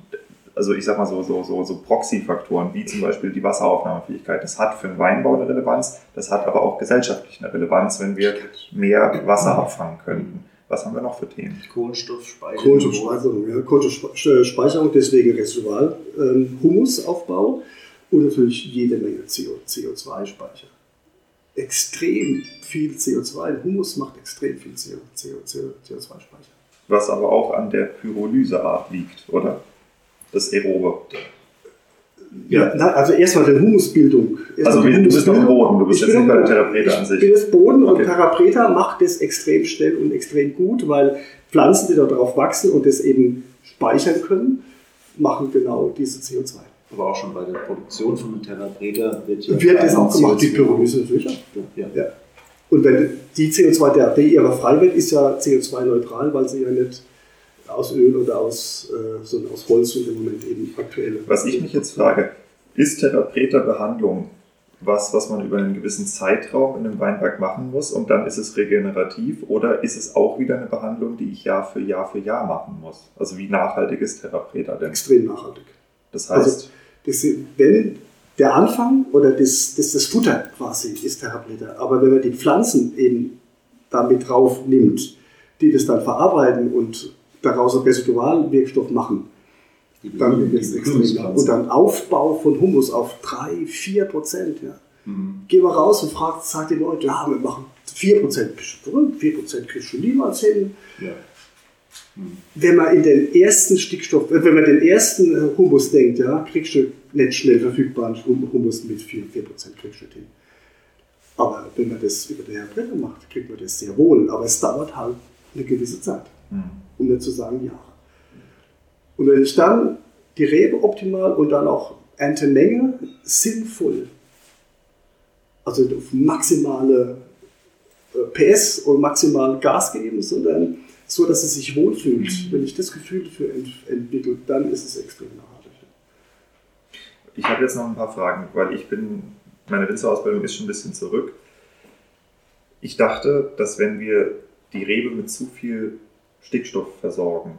also ich sag mal so, so, so, so Proxy-Faktoren, wie zum Beispiel die Wasseraufnahmefähigkeit. Das hat für den Weinbau eine Relevanz, das hat aber auch gesellschaftlich eine Relevanz, wenn wir mehr Wasser abfangen könnten. Was haben wir noch für Themen? Kohlenstoffspeicher. Kohlenstoffspeicherung, ja, Kohlenstoffspeicherung, deswegen Residual, ähm, Humusaufbau und natürlich jede Menge CO, CO2-Speicher. Extrem viel CO2. Humus macht extrem viel CO, CO, CO, CO2-Speicher. Was aber auch an der Pyrolyseart liegt, oder? Das Aerobe. Ja, na, also erstmal die Humusbildung. Erstmal Also die du bist noch. Boden, du bist Ich jetzt nicht bei der im Boden. Therapeute an Ich sich. bin jetzt Boden Okay. und Therapreta macht das extrem schnell und extrem gut, weil Pflanzen, die darauf wachsen und das eben speichern können, machen genau diese CO2. Aber auch schon bei der Produktion von einem Therapreta wird ja. Wird das auch gemacht, die CO2 Pyrolyse natürlich. Ja. Ja. Und wenn die CO2, der, der ihrer frei wird, ist ja CO2-neutral, weil sie ja nicht aus Öl oder aus, äh, sondern aus Holz und im Moment eben aktuelle. Was ich mich jetzt frage, ist Therapeter-Behandlung was, was man über einen gewissen Zeitraum in einem Weinberg machen muss und dann ist es regenerativ oder ist es auch wieder eine Behandlung, die ich Jahr für Jahr für Jahr machen muss? Also wie nachhaltig ist Therapreta denn? Extrem nachhaltig. Das heißt, Also, das, wenn der Anfang oder das, das, das Futter quasi ist Therapeut, aber wenn man die Pflanzen eben damit drauf nimmt, die das dann verarbeiten und daraus einen Residualwirkstoff machen, dann wird es extrem. Und dann Aufbau von Humus auf 3, 4 Prozent. Ja. Mhm. Geh mal raus und frag, sag den Leuten, ja, wir machen 4 Prozent. Bist du verrückt? 4 Prozent kriegst du niemals hin. ja. wenn man in den ersten Stickstoff, äh, wenn man den ersten äh, Humus denkt, ja, kriegst du nicht schnell verfügbaren Hum- Humus mit 4, 4% kriegst du nicht hin. Aber wenn man das über den Herr macht, kriegt man das sehr wohl. Aber es dauert halt eine gewisse Zeit, Mhm. um nicht zu sagen Jahre. Und wenn ich dann die Rebe optimal und dann auch Erntemenge sinnvoll, also auf maximale äh, PS und maximal Gas geben, sondern so, dass es sich wohlfühlt. Wenn ich das Gefühl dafür ent entwickle, dann ist es extrem nachhaltig. Ich habe jetzt noch ein paar Fragen, weil ich bin, meine Winzerausbildung ist schon ein bisschen zurück. Ich dachte, dass wenn wir die Rebe mit zu viel Stickstoff versorgen,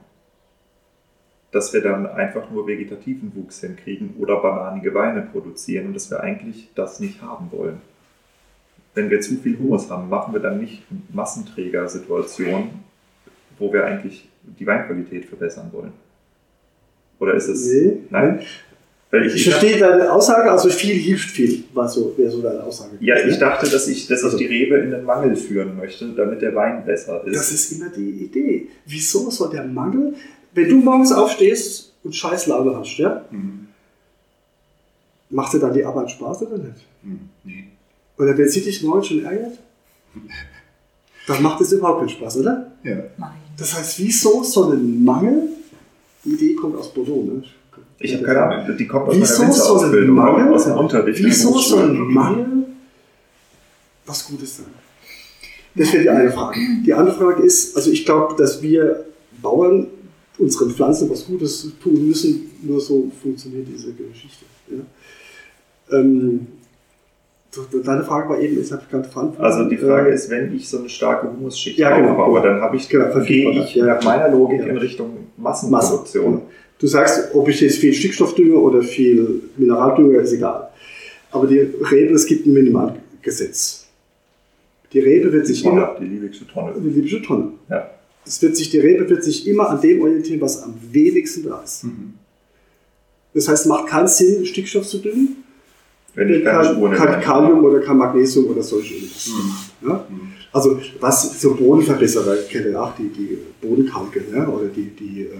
dass wir dann einfach nur vegetativen Wuchs hinkriegen oder bananige Weine produzieren und dass wir eigentlich das nicht haben wollen. Wenn wir zu viel Humus haben, machen wir dann nicht Massenträgersituationen, wo wir eigentlich die Weinqualität verbessern wollen. Oder ist es. Nee, Nein? Weil Ich verstehe deine Aussage, also viel hilft viel, war so, wäre so deine Aussage. Ja, ich dachte, dass ich, dass Also- ich die Rebe in den Mangel führen möchte, damit der Wein besser ist. Das ist immer die Idee. Wieso soll der Mangel, wenn du morgens aufstehst und scheiß Laune hast, ja, Mhm. macht dir dann die Arbeit Spaß oder nicht? Mhm. Nee. Oder wenn sie dich morgens schon ärgert, dann macht es überhaupt keinen Spaß, oder? Ja. Nein. Das heißt, wieso soll ein Mangel, die Idee kommt aus Bordeaux, ne? Ich habe keine Ahnung, die kommt aus Wieso meiner soll ein Winzerausbildung, Mangel, aus dem Unterricht. wieso soll ein Mangel was Gutes sein? Das wäre die eine Frage. Die andere Frage ist, also ich glaube, dass wir Bauern unseren Pflanzen was Gutes tun müssen, nur so funktioniert diese Geschichte. Ja? Ähm, so, deine Frage war eben, ich habe gerade verantwortet. Also die Frage Äh, ist, wenn ich so eine starke Humusschicht Ja, genau. aufbaue, dann habe ich, Genau, gehe ich Ja. nach meiner Logik Ja. in Richtung Masse. Massenproduktion. Du sagst, ob ich jetzt viel Stickstoffdünger oder viel Mineraldünger, ist egal. Aber die Rebe, es gibt ein Minimalgesetz. Die Rebe wird sich immer, die liebigste Tonne. die liebste Tonne. Ja. Es wird sich, die Rebe wird sich immer an dem orientieren, was am wenigsten da ist. Mhm. Das heißt, es macht keinen Sinn, Stickstoff zu düngen, Wenn ich in kein der Kalium oder kein Magnesium oder solche irgendwas. Mhm. Ja? Also was so Bodenverbesserer, ich kenne auch die, die Bodenkalke ne? oder die, die äh,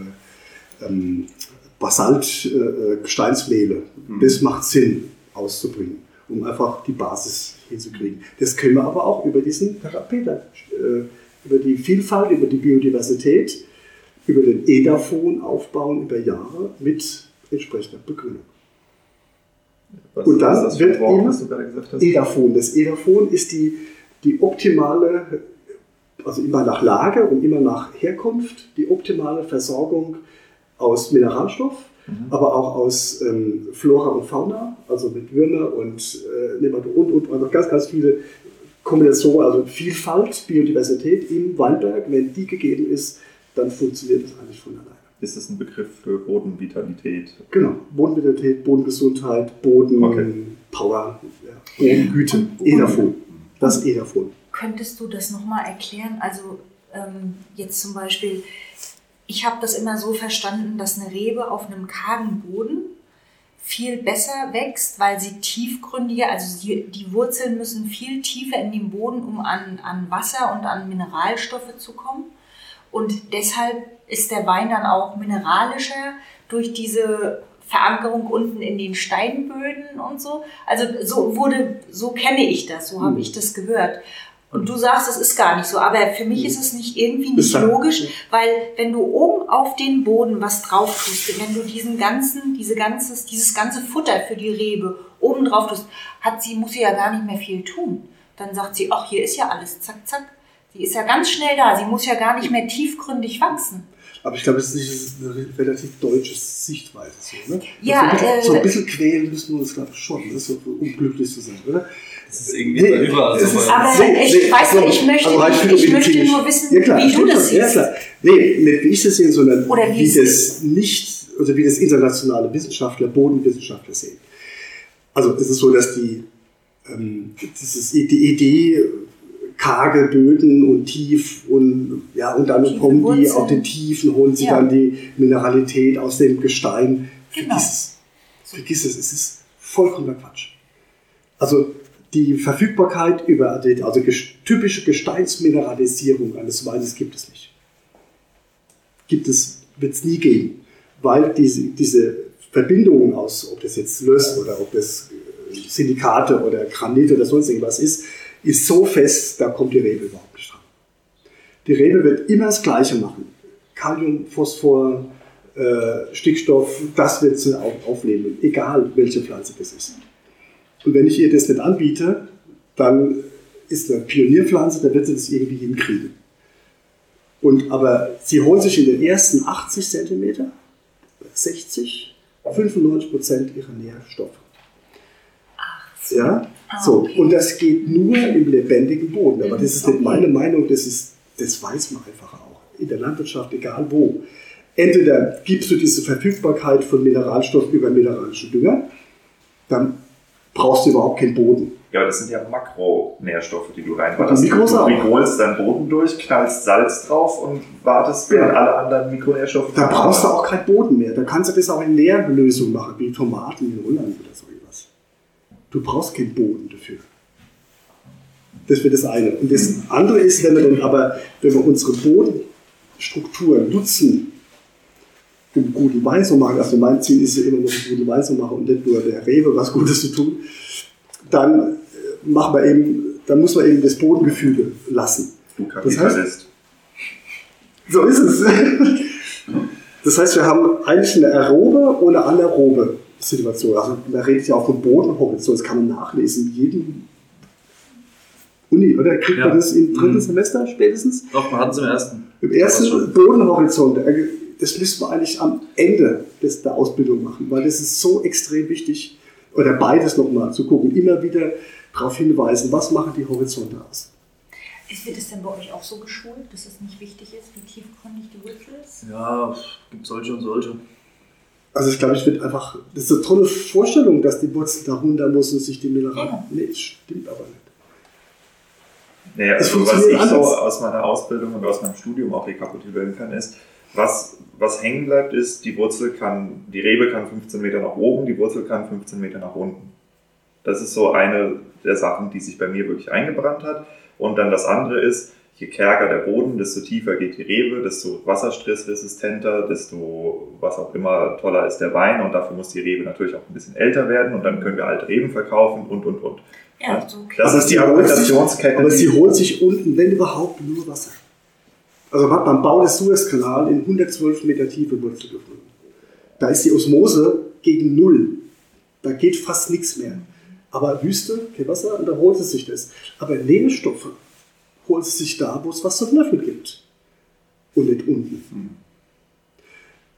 ähm, Basalt-Gesteinsmehle. Mhm. Das macht Sinn auszubringen, um einfach die Basis hinzukriegen. Das können wir aber auch über diesen Therapeuten, äh, über die Vielfalt, über die Biodiversität, über den Edafon aufbauen über Jahre mit entsprechender Begrünung. Was Und dann das wird Wort, was du gerade gesagt hast? Edafon. Das Edafon ist die, die optimale, also immer nach Lage und immer nach Herkunft, die optimale Versorgung aus Mineralstoff, Mhm. aber auch aus ähm, Flora und Fauna, also mit Würmer und äh, Nematoden und, und, und noch ganz, ganz viele Kombinationen, also Vielfalt, Biodiversität im Weinberg. Wenn die gegeben ist, dann funktioniert das eigentlich von alleine. Ist das ein Begriff für Bodenvitalität? Genau, Bodenvitalität, Bodengesundheit, Boden, Okay. Power, ja. Bodengüte, Edafon. Das Edafon. Könntest du das nochmal erklären? Also ähm, jetzt zum Beispiel, ich habe das immer so verstanden, dass eine Rebe auf einem kargen Boden viel besser wächst, weil sie tiefgründiger, also die, die Wurzeln müssen viel tiefer in den Boden, um an, an Wasser und an Mineralstoffe zu kommen. Und deshalb ist der Wein dann auch mineralischer durch diese Verankerung unten in den Steinböden und so. Also so wurde, so kenne ich das, so habe ich das gehört. Und du sagst, es ist gar nicht so, aber für mich ist es nicht irgendwie nicht logisch, weil wenn du oben auf den Boden was drauf tust, wenn du diesen ganzen, diese ganzes, dieses ganze Futter für die Rebe oben drauf tust, hat sie, muss sie ja gar nicht mehr viel tun. Dann sagt sie, ach, hier ist ja alles, zack, zack. Sie ist ja ganz schnell da, sie muss ja gar nicht mehr tiefgründig wachsen. Aber ich glaube, es ist nicht eine relativ deutsche Sichtweise. So, ne? Ja, so, ein bisschen, äh, so ein bisschen quälen müssen wir uns, glaube ich, schon, ne? so, um glücklich zu sein, oder? Das ist irgendwie überall es so. ist- Aber Nee, ich nee, weiß so, nicht, ich möchte, also rein ich möchte nur wissen, Ja, klar, wie du das ja, siehst. klar. Nee, nicht wie ich das sehe, sondern Oder wie wie das nicht, oder wie das internationale Wissenschaftler, Bodenwissenschaftler sehen. Also es ist so, dass die, ähm, dieses, die Idee, karge Böden und tief und ja und dann Tiefe kommen die Wurzeln. auf den Tiefen, holen sie Ja. dann die Mineralität aus dem Gestein. Genau. Vergiss es. Vergiss es, es ist vollkommener Quatsch. Also die Verfügbarkeit über die, also typische Gesteinsmineralisierung eines Weines gibt es nicht. Gibt es, wird es nie geben, weil diese, diese Verbindungen aus, ob das jetzt Löss oder ob das äh, Silikate oder Granit oder sonst irgendwas ist, ist so fest, da kommt die Rebe überhaupt nicht dran. Die Rebe wird immer das Gleiche machen. Kalium, Phosphor, äh, Stickstoff, das wird sie auch aufnehmen, egal welche Pflanze das ist. Und wenn ich ihr das nicht anbiete, dann ist eine Pionierpflanze, dann wird sie das irgendwie hinkriegen. Und, aber sie holen sich in den ersten 80 Zentimeter, 60, 95 Prozent ihrer Nährstoffe. Ja, Ah, so. Und das geht nur im lebendigen Boden. Aber das ist nicht meine Meinung, das, ist, das weiß man einfach auch. In der Landwirtschaft, egal wo. Entweder gibst du diese Verfügbarkeit von Mineralstoff über mineralischen Dünger, dann brauchst du überhaupt keinen Boden. Ja, aber das sind ja Makronährstoffe, die du reinballerst. Du Mikros auch. holst deinen Boden durch, knallst Salz drauf und wartest, während Ja. alle anderen Mikronährstoffe Da brauchst du auch keinen Boden mehr. Da kannst du das auch in Nährlösung machen, wie Tomaten in Holland oder so etwas. Du brauchst keinen Boden dafür. Das wäre das eine. Und das andere ist, wenn wir dann aber, wenn wir unsere Bodenstrukturen nutzen, um guten Wein zu machen, also mein Ziel ist ja immer noch, guten Wein zu machen und nicht nur der Rewe was Gutes zu tun, dann äh, machen wir eben, dann muss man eben das Bodengefüge lassen. Du Das heißt- Kapitalist. So ist es. (laughs) Das heißt, wir haben eigentlich eine aerobe und eine anaerobe Situation. Also man redet ja auch vom Bodenhorizont, das kann man nachlesen. in Jedem Uni, oder? Kriegt Ja. man das im dritten Mhm. Semester spätestens? Doch, man hat es im ersten. Im ersten. Bodenhorizont, das müssen wir eigentlich am Ende des, der Ausbildung machen, weil das ist so extrem wichtig, oder beides nochmal zu gucken, immer wieder darauf hinweisen, was machen die Horizonte aus. Ist- Wird es denn bei euch auch so geschult, dass es nicht wichtig ist, wie tiefgründig die Wurzel ist? Ja, gibt solche und solche. Also ich glaube, ich wird einfach, das ist eine tolle Vorstellung, dass die Wurzel da runter muss und sich die Mineralien. Ja. Nee, das stimmt aber nicht. Naja, Es also was ich so anders. aus meiner Ausbildung und aus meinem Studium auch rekapitulieren kann, ist, was, was hängen bleibt, ist, die Wurzel kann, die Rebe kann 15 Meter nach oben, die Wurzel kann 15 Meter nach unten. Das ist so eine der Sachen, die sich bei mir wirklich eingebrannt hat. Und dann das andere ist, je kärger der Boden, desto tiefer geht die Rebe, desto wasserstressresistenter, desto was auch immer toller ist der Wein. Und dafür muss die Rebe natürlich auch ein bisschen älter werden und dann können wir alte Reben verkaufen und, und, und. Ja, so okay. Das Aber ist die Argumentationskette. Aber sie holt sich unten, wenn überhaupt, nur Wasser. Also man hat beim Bau des Suezkanal in 112 Meter Tiefe Wurzel gefunden. Da ist die Osmose gegen Null. Da geht fast nichts mehr. Aber Wüste, kein Wasser, und da holt es sich das. Aber Nährstoffe holt es sich da, wo es was zu knöpfeln gibt. Und nicht unten.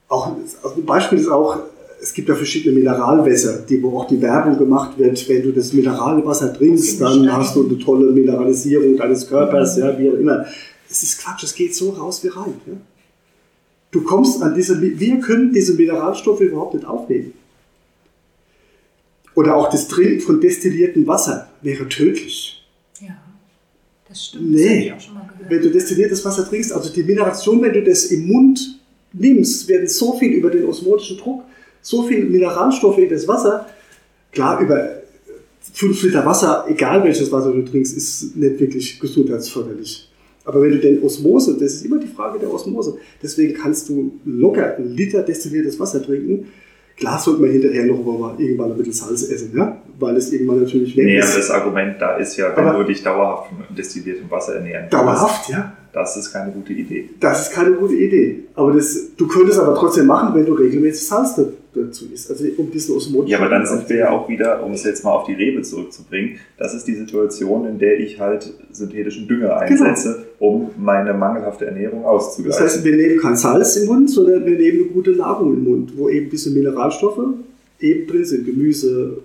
Auch also ein Beispiel ist auch, es gibt ja verschiedene Mineralwässer, die, wo auch die Werbung gemacht wird, wenn du das Mineralwasser trinkst, dann hast du eine tolle Mineralisierung deines Körpers, ja, wie auch immer. Es ist Quatsch, es geht so raus wie rein. Ja? Du kommst an diese, wir können diese Mineralstoffe überhaupt nicht aufnehmen. Oder auch das Trinken von destilliertem Wasser wäre tödlich. Ja, das stimmt. Nee. Das. Wenn du destilliertes Wasser trinkst, also die Mineration, wenn du das im Mund nimmst, werden so viel über den osmotischen Druck, so viel Mineralstoffe in das Wasser, klar, über 5 Liter Wasser, egal welches Wasser du trinkst, ist nicht wirklich gesundheitsförderlich. Aber wenn du den Osmose, das ist immer die Frage der Osmose, deswegen kannst du locker einen Liter destilliertes Wasser trinken. Klar sollte man hinterher noch mal irgendwann ein bisschen Salz essen, ja? weil es irgendwann natürlich weg Nee, ist. aber das Argument da ist ja, wenn Aber- du dich dauerhaft von destilliertem Wasser ernähren Dauerhaft, ja. Das ist keine gute Idee. Das ist keine gute Idee. Aber das, du könntest aber trotzdem machen, wenn du regelmäßig Salz da- dazu isst. Also um diesen Osmoten. Ja, aber dann sind wir ja auch wieder, um es jetzt mal auf die Rebe zurückzubringen, das ist die Situation, in der ich halt synthetischen Dünger einsetze, um meine mangelhafte Ernährung Genau. Das auszugleichen. heißt, wir nehmen kein Salz im Mund, sondern wir nehmen eine gute Nahrung im Mund, wo eben diese Mineralstoffe eben drin sind. Gemüse,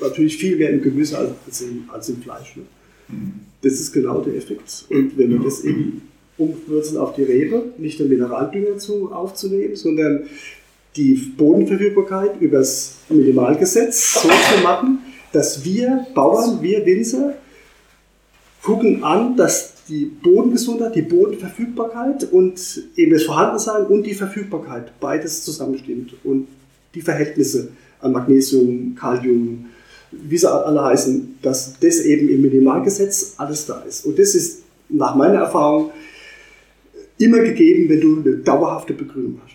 natürlich viel mehr im Gemüse als, als, im, als im Fleisch. Ne? Das ist genau der Effekt. Und wenn wir das eben umwürzen auf die Rebe, nicht den Mineraldünger zu, aufzunehmen, sondern die Bodenverfügbarkeit übers Minimalgesetz so zu machen, dass wir Bauern, wir Winzer, gucken an, dass die Bodengesundheit, die Bodenverfügbarkeit und eben das Vorhandensein und die Verfügbarkeit beides zusammenstimmt und die Verhältnisse an Magnesium, Kalium, wie sie alle heißen, dass das eben im Minimalgesetz alles da ist. Und das ist nach meiner Erfahrung immer gegeben, wenn du eine dauerhafte Begrünung hast.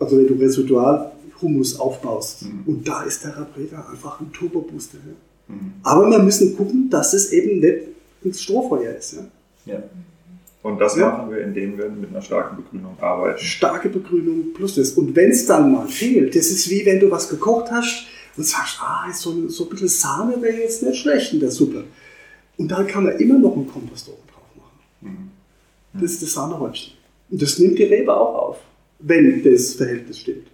Also wenn du residual Humus aufbaust. Und da ist der Rabreda einfach ein Turbo-Booster. Ja. Aber wir müssen gucken, dass es eben nicht ins Strohfeuer ist. Ja. Ja. Und das Ja. machen wir, indem wir mit einer starken Begrünung arbeiten. Starke Begrünung plus das. Und wenn es dann mal fehlt, das ist wie wenn du was gekocht hast und sagst, ah, so, so ein bisschen Sahne wäre jetzt nicht schlecht in der Suppe. Und dann kann man immer noch einen Kompost oben drauf machen. Das ist das Sahnehäubchen. Und das nimmt die Rebe auch auf, wenn das Verhältnis stimmt.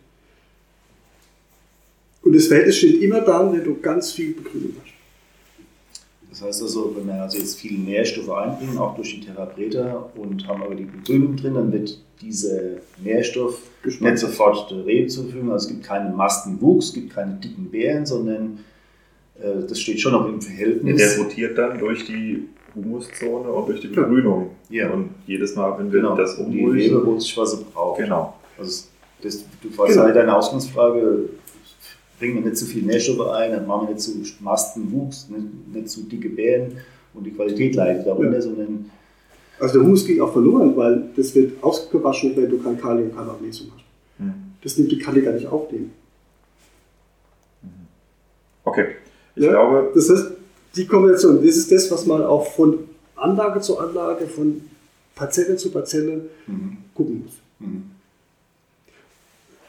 Und das Verhältnis stimmt immer dann, wenn du ganz viel Begrünung hast. Das heißt also, wenn wir also jetzt viele Nährstoffe einbringen, auch durch die Therapreta und haben aber die Begrünung drin, dann wird dieser Nährstoff nicht sofort der Rebe zur Verfügung. Also es gibt keinen Mastenwuchs, es gibt keine dicken Beeren, sondern äh, das steht schon noch im Ja, Verhältnis. Der rotiert dann durch die Humuszone und durch die. Begrünung. Ja. Und jedes Mal, wenn wir genau, das um die umrühren, Rebe holt sich, was sie braucht. Genau. Also das, du warst Genau. halt deine Ausgangsfrage, bringen wir nicht zu viel Nährstoffe ein, dann machen wir nicht zu Mastenwuchs, nicht, nicht zu dicke Beeren und die Qualität leidet darunter, Ja. sondern Also der Humus geht auch verloren, weil das wird ausgewaschen, wenn du kein Kalium, kein Magnesium hast. Hm. Das nimmt die Kante gar nicht aufnehmen. Okay. Ich Ja. glaube, Das heißt, die Kombination, das ist das, was man auch von Anlage zu Anlage, von Parzelle zu Parzelle gucken muss. Mhm.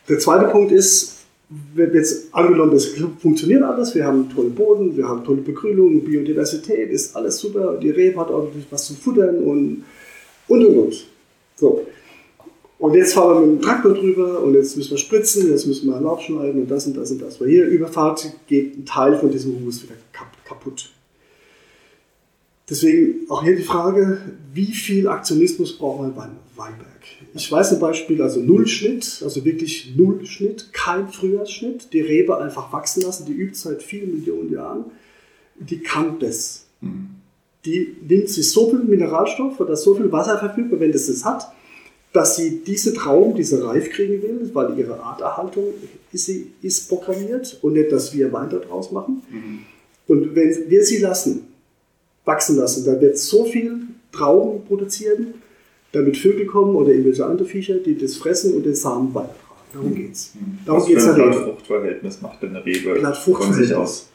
Der zweite Punkt ist, wenn jetzt angenommen, das funktioniert alles, wir haben einen tollen Boden, wir haben tolle Begrünung, Biodiversität, ist alles super, die Rebe hat ordentlich was zu futtern und und und und. So. Und jetzt fahren wir mit dem Traktor drüber und jetzt müssen wir spritzen, jetzt müssen wir Laub schneiden und das und das und das. Weil hier Überfahrt geht ein Teil von diesem Humus wieder kap- kaputt. Deswegen auch hier die Frage, wie viel Aktionismus braucht man beim Weinberg? Ich weiß ein Beispiel, also Nullschnitt, also wirklich Nullschnitt, kein Frühjahrsschnitt, die Rebe einfach wachsen lassen, die übt seit vielen Millionen Jahren, die kann das. Die nimmt sich so viel Mineralstoff oder so viel Wasser verfügbar, wenn das es hat, dass sie diese Trauben, diese reif kriegen will, weil ihre Arterhaltung ist, sie, ist programmiert und nicht, dass wir Wein daraus machen. Und wenn wir sie lassen, wachsen lassen, dann wird so viel Trauben produzieren, damit Vögel kommen oder irgendwelche andere Viecher, die das fressen und den Samen weitertragen. Darum geht's. Darum was geht's für ein Rebe. Fruchtverhältnis macht denn eine Rebe von Blattfruchtverhältnis. sich aus?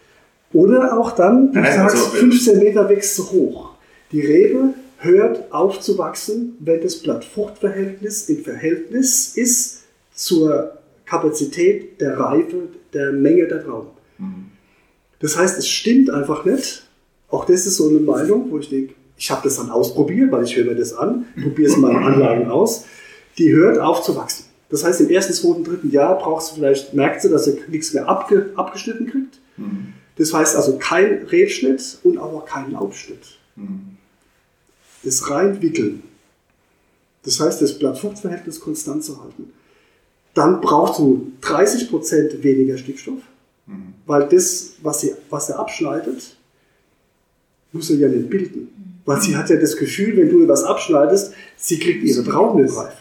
Oder auch dann, du Nein, sagst, also, 15 Meter wächst zu hoch. Die Rebe hört auf zu wachsen, wenn das Blattfruchtverhältnis im Verhältnis ist zur Kapazität der Reife, der Menge der Trauben. Das heißt, es stimmt einfach nicht. Auch das ist so eine Meinung, wo ich denke, ich habe das dann ausprobiert, weil ich höre mir das an, probiere es in meinen Anlagen aus. Die hört auf zu wachsen. Das heißt, im ersten, zweiten, dritten Jahr brauchst du vielleicht, merkst du, dass er nichts mehr abge, abgeschnitten kriegt. Das heißt also kein Rebschnitt und auch kein Laubschnitt. Das rein wickeln. Das heißt, das Blattfruchtverhältnis konstant zu halten. Dann brauchst du 30% weniger Stickstoff, weil das, was, sie, was er abschneidet, muss er ja nicht bilden. Weil sie hat ja das Gefühl, wenn du ihr was abschneidest, sie kriegt ihre Trauben nicht reif.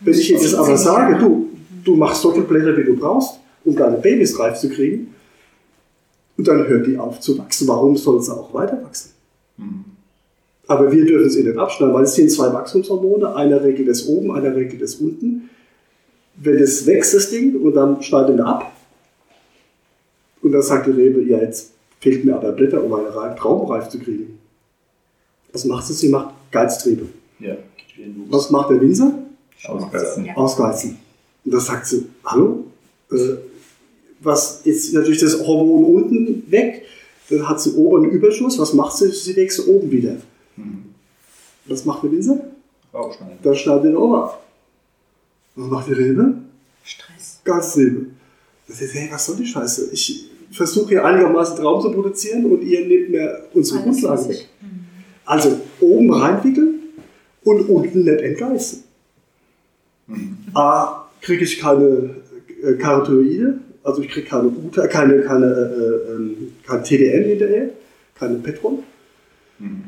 Wenn ich ihr das aber sage, du, du machst so viele Blätter, wie du brauchst, um deine Babys reif zu kriegen, und dann hört die auf zu wachsen. Warum soll sie auch weiter wachsen? Aber wir dürfen sie nicht abschneiden, weil es sind zwei Wachstumshormone. Einer regelt es oben, einer regelt es unten. Wenn es wächst, das Ding, und dann schneidet er ab. Und dann sagt die Rebe, ja, jetzt fehlt mir aber Blätter, um meine Reif- Trauben reif zu kriegen. Was macht sie? Sie macht Geiztriebe. Ja. Was macht der Winzer? Ausgeizen. Ja. Ausgeizen. Und da sagt sie, hallo, äh, was ist natürlich das Hormon unten weg, dann hat sie oben einen Überschuss, was macht sie? Sie wächst oben wieder. Mhm. Was macht der Winzer? Aufschneiden. Da schneidet den Ober ab. Was macht die Rebe? Stress. Gasrebe. Das ist, hey, was soll die Scheiße? Ich versuche hier einigermaßen Traum zu produzieren und ihr nehmt mir unsere Grundlagen weg. Also oben reinwickeln und unten nicht entgleisen. Mhm. A, kriege ich keine äh, Karotinoide, also ich kriege keine Uta, keine, keine, äh, ähm, kein TDN hinterher, keine Petron. Mhm.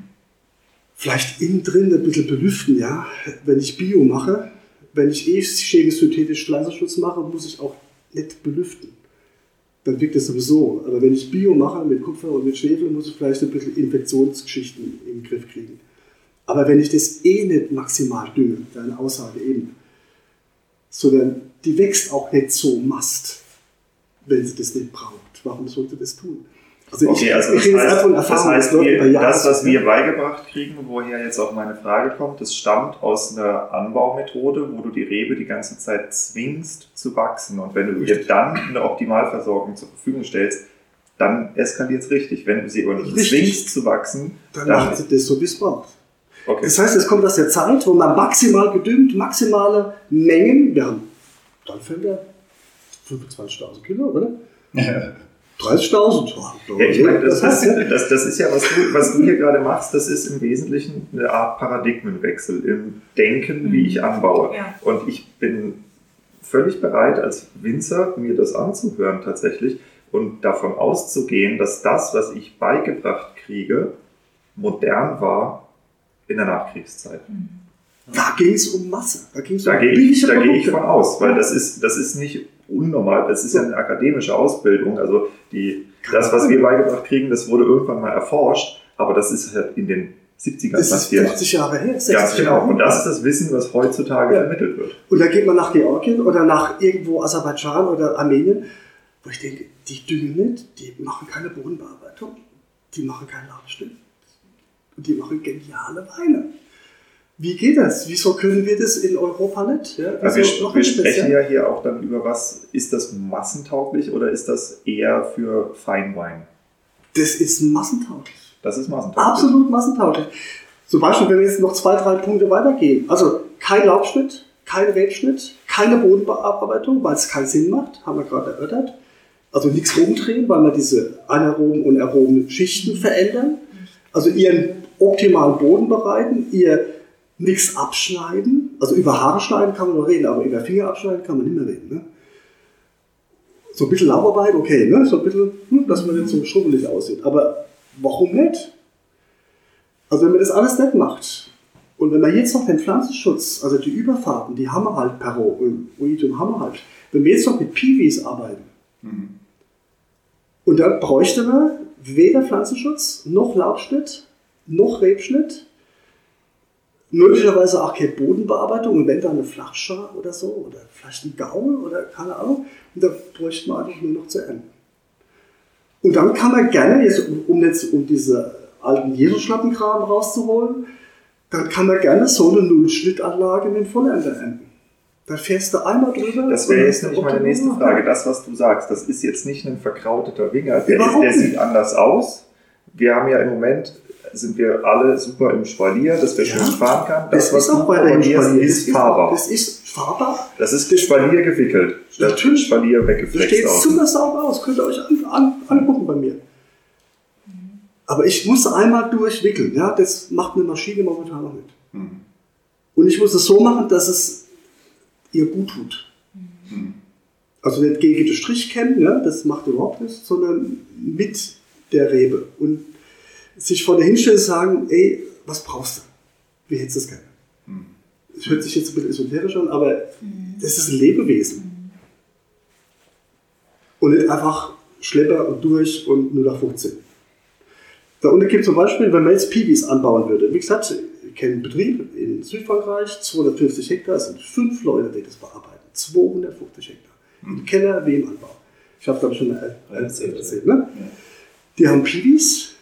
Vielleicht innen drin ein bisschen belüften, ja. Wenn ich Bio mache, wenn ich eh chemisch-synthetisch Pflanzenschutz mache, muss ich auch nicht belüften. Dann wirkt das sowieso. Aber wenn ich Bio mache mit Kupfer und mit Schwefel, muss ich vielleicht ein bisschen Infektionsgeschichten im Griff kriegen. Aber wenn ich das eh nicht maximal dünge, deine Aussage eben, sondern die wächst auch nicht so mast, wenn sie das nicht braucht. Warum sollte das tun? Also Okay, also das rede jetzt heißt, von das, heißt läuft wir, das, was wir beigebracht kriegen, woher jetzt auch meine Frage kommt, das stammt aus einer Anbaumethode, wo du die Rebe die ganze Zeit zwingst zu wachsen. Und wenn du ihr dann eine Optimalversorgung zur Verfügung stellst, dann eskaliert es richtig. Wenn du sie aber nicht Richtig. zwingst zu wachsen, dann dann, macht sie das so, wie es braucht. okay. Das heißt, es kommt aus der Zeit, wo man maximal gedüngt, maximale Mengen, wir haben dann fällt er 25.000 Kilo, oder? (laughs) 30.000. Ja, ich meine, das, (laughs) ist, das, das ist ja, was du, was du hier gerade machst, das ist im Wesentlichen eine Art Paradigmenwechsel im Denken, wie ich anbaue. Ja. Und ich bin völlig bereit, als Winzer mir das anzuhören tatsächlich und davon auszugehen, dass das, was ich beigebracht kriege, modern war in der Nachkriegszeit. da ging es um Masse. Da Da um gehe ich, da gehe ich von aus, weil das ist, das ist nicht unnormal, das ist ja eine akademische Ausbildung. Also die, das, was wir beigebracht kriegen, das wurde irgendwann mal erforscht, aber das ist halt in den 70ern Das ist passiert. 50 Jahre her, 60 Ganz genau. Jahre Und das ist das Wissen, was heutzutage Ja. vermittelt wird. Und da geht man nach Georgien oder nach irgendwo Aserbaidschan oder Armenien, wo ich denke, die düngen nicht, die machen keine Bodenbearbeitung, die machen keinen Labschnitt und die machen geniale Weine. Wie geht das? Wieso können wir das in Europa nicht? Ja, Also wir, wir sprechen ja? ja hier auch dann über was, ist das massentauglich oder ist das eher für Feinwein? Das ist massentauglich. Das ist massentauglich. Absolut massentauglich. Zum Beispiel, wenn wir jetzt noch zwei, drei Punkte weitergehen. Also kein Laubschnitt, kein Rebschnitt, keine Bodenbearbeitung, weil es keinen Sinn macht, haben wir gerade erörtert. Also nichts rumdrehen, weil wir diese anaeroben und aeroben Schichten verändern. Also ihren optimalen Boden bereiten, ihr nichts abschneiden. Also über Haare schneiden kann man noch reden, aber über Finger abschneiden kann man nicht mehr reden. Ne? So ein bisschen Laubarbeit, okay, ne? so ein bisschen, hm, dass man nicht so schrubbelig aussieht. Aber warum nicht? Also wenn man das alles nicht macht und wenn man jetzt noch den Pflanzenschutz, also die Überfahrten, die haben wir halt Perro und Oidium haben wir halt. Wenn wir jetzt noch mit Piwis arbeiten Mhm. und dann bräuchte man weder Pflanzenschutz, noch Laubschnitt, noch Rebschnitt, möglicherweise auch keine Bodenbearbeitung und wenn dann eine Flachschar oder so oder vielleicht ein Gaul oder keine Ahnung und dann bräuchte man einfach nur noch zu ernten. Und dann kann man gerne, jetzt, um, um jetzt um diese alten Jesus-Schlappenkram rauszuholen, dann kann man gerne so eine Nullschnittanlage mit Vollernte ernten. Da fährst du einmal drüber. Das wäre jetzt nämlich meine nächste Frage. Das, was du sagst, das ist jetzt nicht ein verkrauteter Winger. Der, ist, der sieht anders aus. Wir haben ja im Moment, sind wir alle super im Spalier, dass wir Ja. schön fahren kann. Das, was ist auch weiterhin propagierst, Spalier. ist das fahrbar. Das ist fahrbar. Das ist Spalier gewickelt, Natürlich. Spalier Das weggeflext steht aus. super sauber aus. Könnt ihr euch an, an, angucken bei mir. Aber ich muss einmal durchwickeln. Ja? Das macht eine Maschine momentan noch nicht. Mhm. Und ich muss es so machen, dass es ihr gut tut. Mhm. Also nicht gegen den Strich kämmen, ja? das macht überhaupt nichts, sondern mit der Rebe. Und sich vor der Hinstelle sagen, ey, was brauchst du? Wie hättest du das gerne? Mhm. Es hört sich jetzt ein bisschen esoterisch an, aber das ist ein Lebewesen. Und nicht einfach Schlepper und durch und nur nach 15. Da unten gibt es zum Beispiel, wenn man jetzt Piwis anbauen würde. Wie gesagt, ich kenne einen Betrieb in Südfrankreich, 250 Hektar, es sind fünf Leute, die das bearbeiten. 250 Hektar. Im Keller wie im Anbau. Ich habe glaube ich schon mal erzählt. erzählt ne? Ja. Die haben Piwis,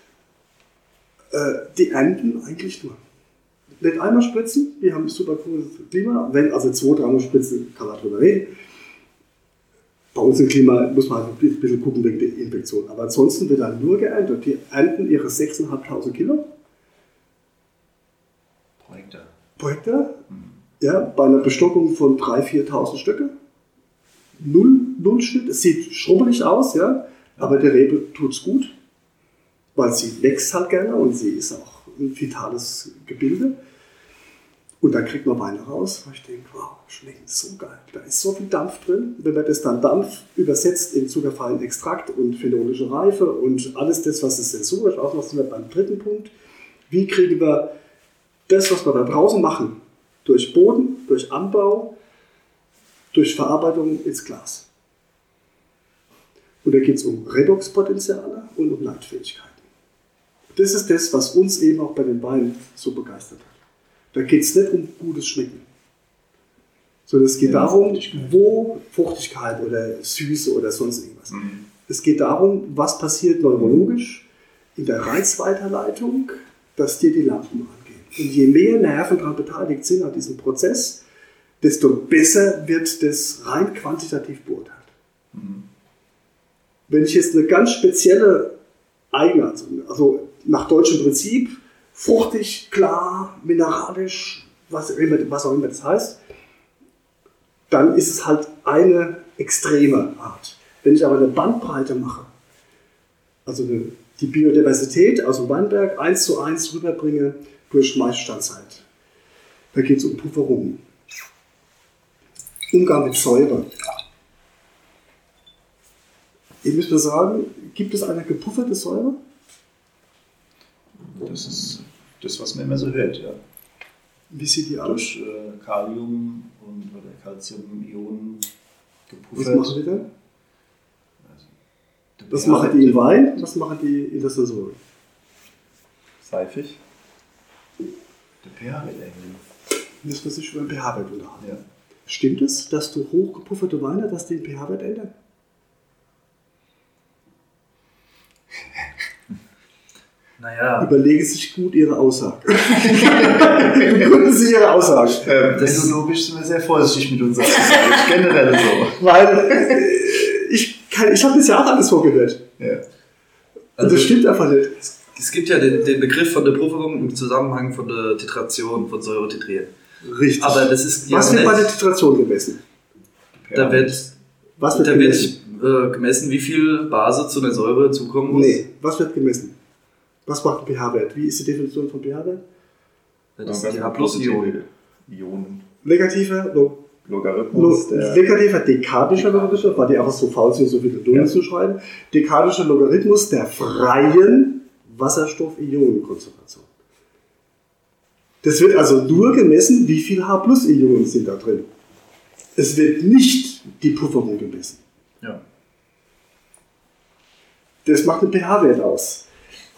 die ernten eigentlich nur. Nicht einmal spritzen, die haben super cooles Klima. Wenn also zwei, dreimal spritzen, kann man drüber reden. Bei uns im Klima muss man halt ein bisschen gucken wegen der Infektion. Aber ansonsten wird dann nur geerntet. Die ernten ihre 6.500 Kilo Pro Hektar. pro Hektar. Ja, bei einer Bestockung von 3.000, 4.000 Stücke. Null, null Schnitt. Es sieht schrubbelig aus, ja, aber der Rebe tut es gut, weil sie wächst halt gerne und sie ist auch ein vitales Gebilde. Und dann kriegt man Weine raus, wo ich denke, wow, schmeckt so geil. Da ist so viel Dampf drin. Wenn man das dann Dampf übersetzt in zuckerfreien Extrakt und phenolische Reife und alles das, was es sensorisch ausmacht, sind wir beim dritten Punkt. Wie kriegen wir das, was wir da draußen machen, durch Boden, durch Anbau, durch Verarbeitung ins Glas? Und da geht es um Redoxpotenziale und um Leitfähigkeiten. Das ist das, was uns eben auch bei den Weinen so begeistert hat. Da geht es nicht um gutes Schmecken. Sondern es geht Ja, darum, Fruchtigkeit. wo Fruchtigkeit oder Süße oder sonst irgendwas. Es geht darum, was passiert neurologisch in der Reizweiterleitung, dass dir die Lampen angehen. Und je mehr Nerven daran beteiligt sind an diesem Prozess, desto besser wird das rein quantitativ beurteilt. Wenn ich jetzt eine ganz spezielle Eigenart, also nach deutschem Prinzip, fruchtig, klar, mineralisch, was, was auch immer das heißt, dann ist es halt eine extreme Art. Wenn ich aber eine Bandbreite mache, also eine, die Biodiversität aus dem Weinberg eins zu eins rüberbringe durch Maischestandzeit, da geht es um Pufferung. Umgang mit Säure. Ich muss mir sagen, gibt es eine gepufferte Säure? Das ist das, was man immer so hört, ja. Wie sieht die aus? Durch äh, Kalium und oder Calcium-Ionen Was gepuffert. machen die dann? Der Was pH machen die im Wein? Was machen die in der Saison? Seifig. Der pH wird erhöhen. Müssen wir sich über den pH-Wert unterhalten. Ja. Stimmt es, dass du hochgepufferte Weine, dass die den pH-Wert ändern? Naja, Überlegen Sie sich gut Ihre Aussage. (laughs) Begründen Sie Ihre Aussage. Ähm, Technologisch sind wir sehr vorsichtig mit unserer Aussage. (laughs) Generell so. Weil äh, ich, kann- ich habe das ja auch alles vorgehört. Ja. Also- das stimmt einfach nicht. es gibt ja den, den Begriff von der Pufferung im Zusammenhang von der Titration, von Säure titrieren. Richtig. Aber das ist ja Was wird bei der Titration gemessen? da wird, Was wird da wird gemessen? äh, gemessen, wie viel Base zu einer Säure zukommen muss. Nee, was wird gemessen? Was macht ein pH-Wert? Wie ist die Definition von pH-Wert? Ja, Das sind die H-Plus-Ionen. Ionen. Negativer, lo, Logarithmus negativer dekadischer Logarithmus, weil die einfach so faul sind, so viele Nullen Ja. zu schreiben. Dekadischer Logarithmus der freien Wasserstoff-Ionenkonzentration. Das wird also nur gemessen, wie viel H-Plus-Ionen sind da drin. Es wird nicht die Pufferung gemessen. Ja. Das macht einen pH-Wert aus.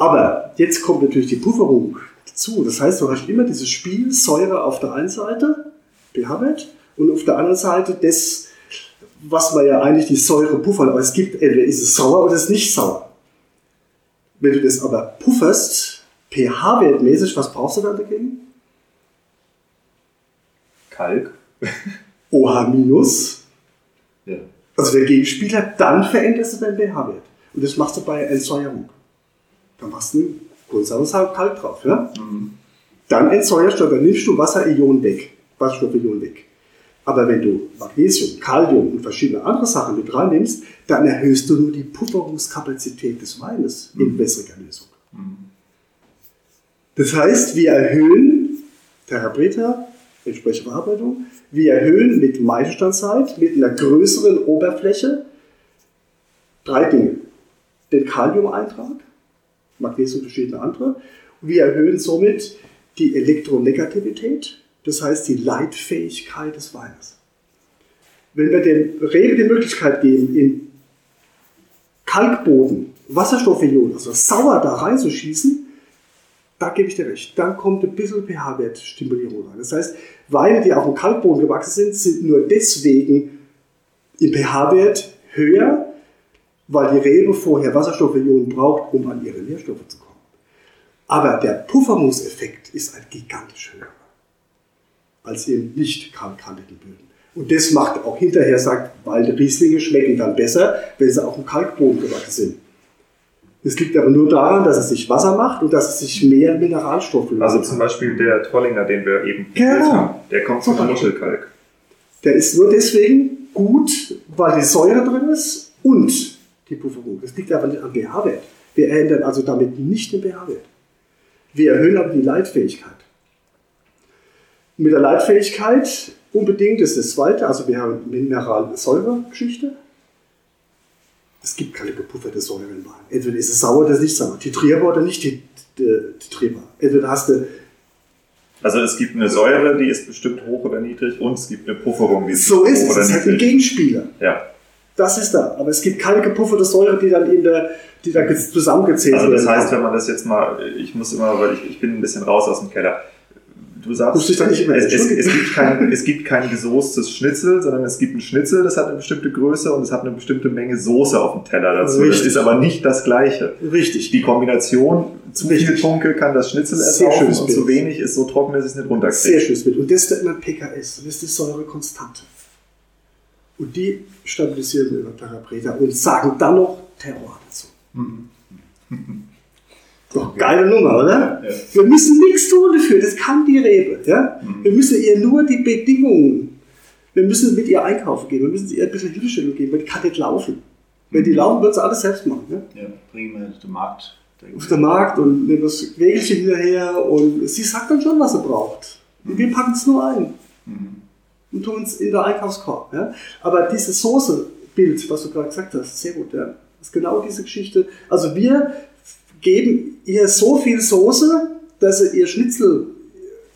Aber jetzt kommt natürlich die Pufferung dazu. Das heißt, du hast immer dieses Spiel Säure auf der einen Seite, pH-Wert, und auf der anderen Seite das, was man ja eigentlich die Säure puffern. Aber es gibt, entweder ist es sauer oder es ist nicht sauer. Wenn du das aber pufferst, pH-wertmäßig, was brauchst du dann dagegen? Kalk. (laughs) OH minus. Ja. Also der Gegenspieler, dann veränderst du deinen pH-Wert. Und das machst du bei Entsäuerung. Dann machst du ein Kohlensäuresalz Kalk drauf. Ja? Dann entsäuerst du, dann nimmst du Wasserionen weg, Wasserstoffionen weg. Aber wenn du Magnesium, Kalium und verschiedene andere Sachen mit reinnimmst, dann erhöhst du nur die Pufferungskapazität des Weines in wässriger Lösung. Das heißt, wir erhöhen Therapeute, entsprechende Bearbeitung, wir erhöhen mit Maischestandzeit, mit einer größeren Oberfläche drei Dinge. Den Kaliumeintrag, Magnesium und verschiedene andere. Wir erhöhen somit die Elektronegativität, das heißt die Leitfähigkeit des Weines. Wenn wir dem Rebe die Möglichkeit geben, in Kalkboden Wasserstoffionen, also sauer da reinzuschießen, da gebe ich dir recht. Dann kommt ein bisschen pH-Wert-Stimulierung rein. Das heißt, Weine, die auf dem Kalkboden gewachsen sind, sind nur deswegen im pH-Wert höher, weil die Rebe vorher Wasserstoffionen braucht, um an ihre Nährstoffe zu kommen. Aber der Pufferungseffekt ist ein gigantisch höher als eben nicht kalkhaltige Böden. Und das macht auch hinterher, sagt, weil die Rieslinge schmecken dann besser, wenn sie auf dem Kalkboden gewachsen sind. Es liegt aber nur daran, dass es sich Wasser macht und dass es sich mehr Mineralstoffe löst. Also zum Beispiel der Trollinger, den wir eben Genau. haben, der kommt von Muschelkalk. Der ist nur deswegen gut, weil die Säure drin ist und die Pufferung. Das liegt aber nicht am pH-Wert. Wir ändern also damit nicht den pH-Wert. Wir erhöhen aber die Leitfähigkeit. Mit der Leitfähigkeit unbedingt ist das zweite, also wir haben Mineral-Säure-Geschichte. Es gibt keine gepufferte Säure im Wein. Entweder ist es sauer oder nicht sauer, titrierbar oder nicht tit- titrierbar. Entweder hast du Also es gibt eine Säure, die ist bestimmt hoch oder niedrig und es gibt eine Pufferung, die ist so ist hoch es, oder es ist halt ein niedrig. Gegenspieler. Ja. Das ist da. Aber es gibt keine gepufferte Säure, die dann in der, die da ge- zusammengezählt Also das heißt, wenn man das jetzt mal, ich muss immer, weil ich, ich bin ein bisschen raus aus dem Keller. Du sagst, es, es, es, gibt kein, es gibt kein gesoßtes Schnitzel, sondern es gibt ein Schnitzel, das hat eine bestimmte Größe und es hat eine bestimmte Menge Soße auf dem Teller dazu. Richtig. Das ist aber nicht das Gleiche. Richtig. Die Kombination, zu viel Richtig. Tunke kann das Schnitzel Sehr ersaufen schönes und zu wenig ist so trocken, dass ich es nicht Sehr runterkriege. schönes Bild. Und das ist immer PKS. Das ist die Säurekonstante. Und die stabilisieren wir über Parabreta und sagen dann noch Terror dazu. Doch, geile Nummer, oder? Ja. Wir müssen nichts tun dafür. Das kann die Rebe. Ja? Wir müssen ihr nur die Bedingungen. Wir müssen mit ihr einkaufen gehen. Wir müssen ihr ein bisschen Hilfestellung geben, weil die kann nicht laufen. Wenn die laufen, wird sie alles selbst machen. Ja? Ja, bringen wir den Markt. auf den Markt und nehmen das Wägelchen hinterher und sie sagt dann schon, was sie braucht. Und wir packen es nur ein und tun es in den Einkaufskorb. Ja? Aber dieses Soße-Bild, was du gerade gesagt hast, sehr gut, ja. ist genau diese Geschichte. Also wir geben ihr so viel Soße, dass sie ihr Schnitzel,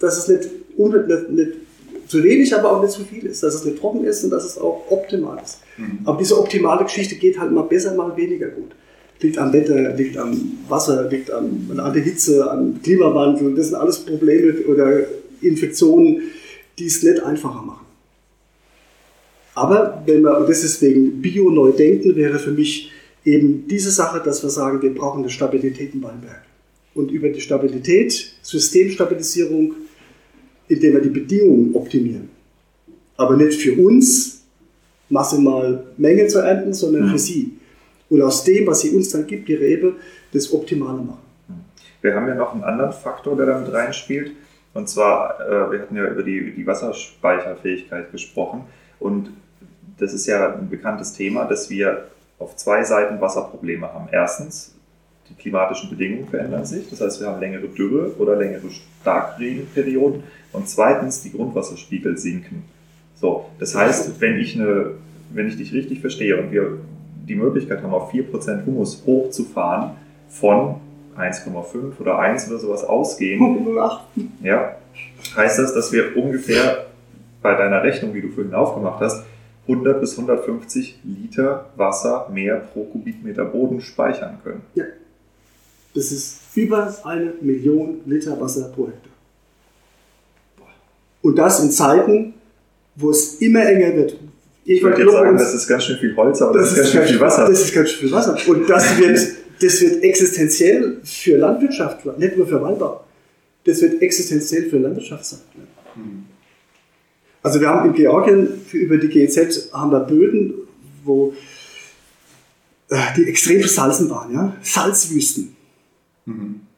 dass es nicht, nicht, nicht zu wenig, aber auch nicht zu viel ist, dass es nicht trocken ist und dass es auch optimal ist. Aber diese optimale Geschichte geht halt mal besser, mal weniger gut. Liegt am Wetter, liegt am Wasser, liegt am, an der Hitze, am Klimawandel. Das sind alles Probleme oder Infektionen, die es nicht einfacher machen. Aber wenn wir, und das ist wegen Bio neu denken, wäre für mich eben diese Sache, dass wir sagen, wir brauchen eine Stabilität im Weinberg. Und über die Stabilität, Systemstabilisierung, indem wir die Bedingungen optimieren. Aber nicht für uns maximal Menge zu ernten, sondern für sie. Und aus dem, was sie uns dann gibt, die Rebe, das Optimale machen. Wir haben ja noch einen anderen Faktor, der damit reinspielt. Und zwar, äh, wir hatten ja über die, die Wasserspeicherfähigkeit gesprochen. Und das ist ja ein bekanntes Thema, dass wir auf zwei Seiten Wasserprobleme haben. Erstens, die klimatischen Bedingungen verändern sich. Das heißt, wir haben längere Dürre oder längere Starkregenperioden. Und zweitens, die Grundwasserspiegel sinken. So, das heißt, wenn ich, eine, wenn ich dich richtig verstehe und wir die Möglichkeit haben, auf 4% Humus hochzufahren von 1,5 oder 1 oder sowas ausgehen, ja, heißt das, dass wir ungefähr bei deiner Rechnung, die du vorhin aufgemacht hast, 100 bis 150 Liter Wasser mehr pro Kubikmeter Boden speichern können. Das ist über eine Million Liter Wasser pro Hektar. Und das in Zeiten, wo es immer enger wird. Ich würde jetzt sagen, das ist ganz schön viel Holz, aber das, ist ganz schön viel Wasser. Das ist ganz schön viel Wasser. Und das wird, das wird existenziell für Landwirtschaft, nicht nur für Weinbau. Das wird existenziell für Landwirtschaft sein. Also wir haben in Georgien für, über die GEZ haben wir Böden, wo äh, die extrem versalzen waren, ja? Salzwüsten.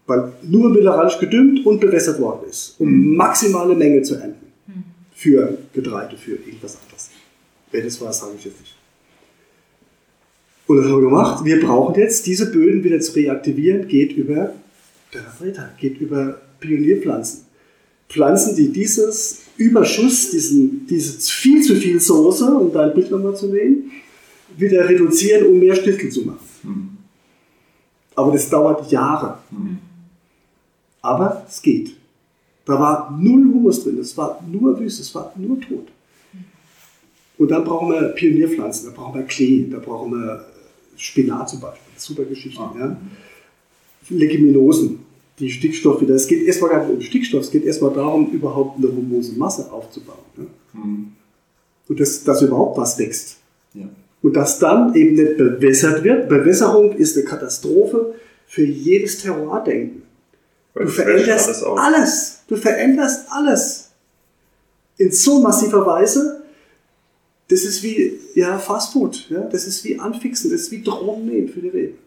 Weil nur mineralisch gedüngt und bewässert worden ist, um maximale Menge zu ernten. Für Getreide, für irgendwas anderes. Wer das war, sage ich jetzt nicht. Und das haben wir gemacht. Wir brauchen jetzt, diese Böden wieder zu reaktivieren, geht über geht über Pionierpflanzen. Pflanzen, die dieses Überschuss, diesen, diese viel zu viel Soße, um dein Bild nochmal zu nehmen, wieder reduzieren, um mehr Stiftel zu machen. Aber das dauert Jahre. Aber es geht. Da war null Humus drin, es war nur Wüste, es war nur tot. Und dann brauchen wir Pionierpflanzen, da brauchen wir Klee, da brauchen wir Spinat zum Beispiel, super Geschichte. Ja. Leguminosen, die Stickstoff wieder. Es geht erstmal gar nicht um Stickstoff, es geht erstmal darum, überhaupt eine humose Masse aufzubauen. Ne? Und dass, dass überhaupt was wächst. Ja. Und dass dann eben nicht bewässert wird. Bewässerung ist eine Katastrophe für jedes Terroirdenken. Du veränderst alles alles. Du veränderst alles. In so massiver Weise. Das ist wie ja, Fastfood. Ja? Das ist wie Anfixen. Das ist wie Drogen nehmen für die Reben.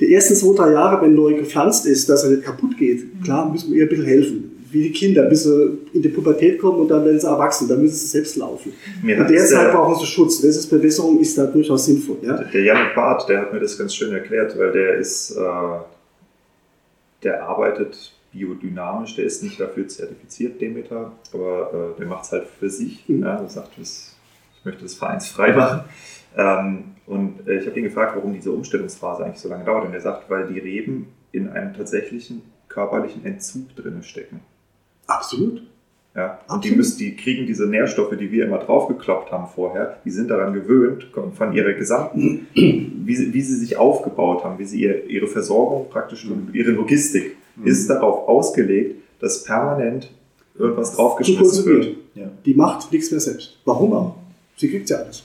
Die ersten zwei, drei Jahre, wenn neu gepflanzt ist, dass er nicht kaputt geht, klar, müssen wir ihr ein bisschen helfen. Wie die Kinder, bis sie in die Pubertät kommen und dann werden sie erwachsen, dann müssen sie selbst laufen. Mir In hat der das Zeit der- brauchen sie Schutz. Bewässerung ist da durchaus sinnvoll. Ja? Der Janik Barth, der hat mir das ganz schön erklärt, weil der ist, äh, der arbeitet biodynamisch, der ist nicht dafür zertifiziert, Demeter, aber äh, der macht es halt für sich. Mhm. Ja, er sagt, ich möchte das vereinsfrei machen. Ähm, und äh, ich habe ihn gefragt, warum diese Umstellungsphase eigentlich so lange dauert. Und er sagt, weil die Reben in einem tatsächlichen körperlichen Entzug drin stecken. Absolut. Ja, und die, müssen, die kriegen diese Nährstoffe, die wir immer draufgekloppt haben vorher, die sind daran gewöhnt, von ihrer gesamten, wie sie, wie sie sich aufgebaut haben, wie sie ihr, ihre Versorgung praktisch, ihre Logistik ist darauf ausgelegt, dass permanent irgendwas draufgeschmissen wird. Ja. Die macht nichts mehr selbst. Warum auch? Sie kriegt ja alles.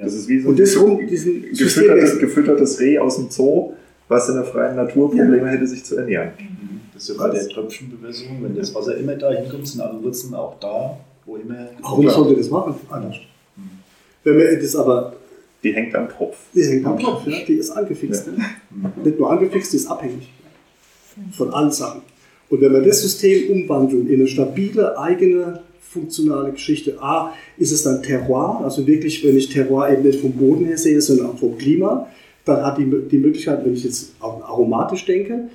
Das ist wie so Und das rum, diesen gefüttertes, gefüttertes Reh aus dem Zoo, was in der freien Natur Probleme hätte, sich zu ernähren. Das ist ja bei der Tröpfchenbewässerung, wenn das Wasser immer da hinkommt, sind alle Wurzeln auch da, wo immer. Warum sollte das machen? Anders. Wenn man das aber, Die hängt am Tropf. die hängt am Kopf, ja? die ist angefixt. Ja. Nicht nur angefixt, die ist abhängig von allen Sachen. Und wenn wir das System umwandeln in eine stabile, eigene, funktionale Geschichte, A, ist es dann Terroir, also wirklich, wenn ich Terroir eben nicht vom Boden her sehe, sondern auch vom Klima, dann hat die, die Möglichkeit, wenn ich jetzt auch aromatisch denke,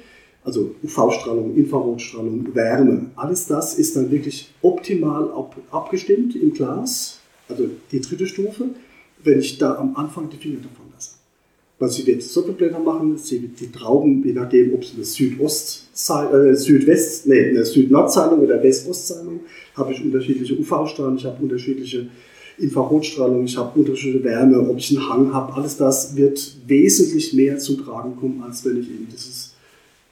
also UV-Strahlung, Infrarotstrahlung, Wärme, alles das ist dann wirklich optimal ab, abgestimmt im Glas, also die dritte Stufe, wenn ich da am Anfang die Finger davon lasse. Weil sie wird Sockelblätter machen, sie wird die Trauben, je nachdem, ob es eine Südost äh, Südwest, nee, eine Süd-Nord-Zeilung oder West-Ost-Zeilung, habe ich unterschiedliche UV-Strahlen, ich habe unterschiedliche Infrarotstrahlung, ich habe unterschiedliche Wärme, ob ich einen Hang habe, alles das wird wesentlich mehr zum Tragen kommen, als wenn ich eben dieses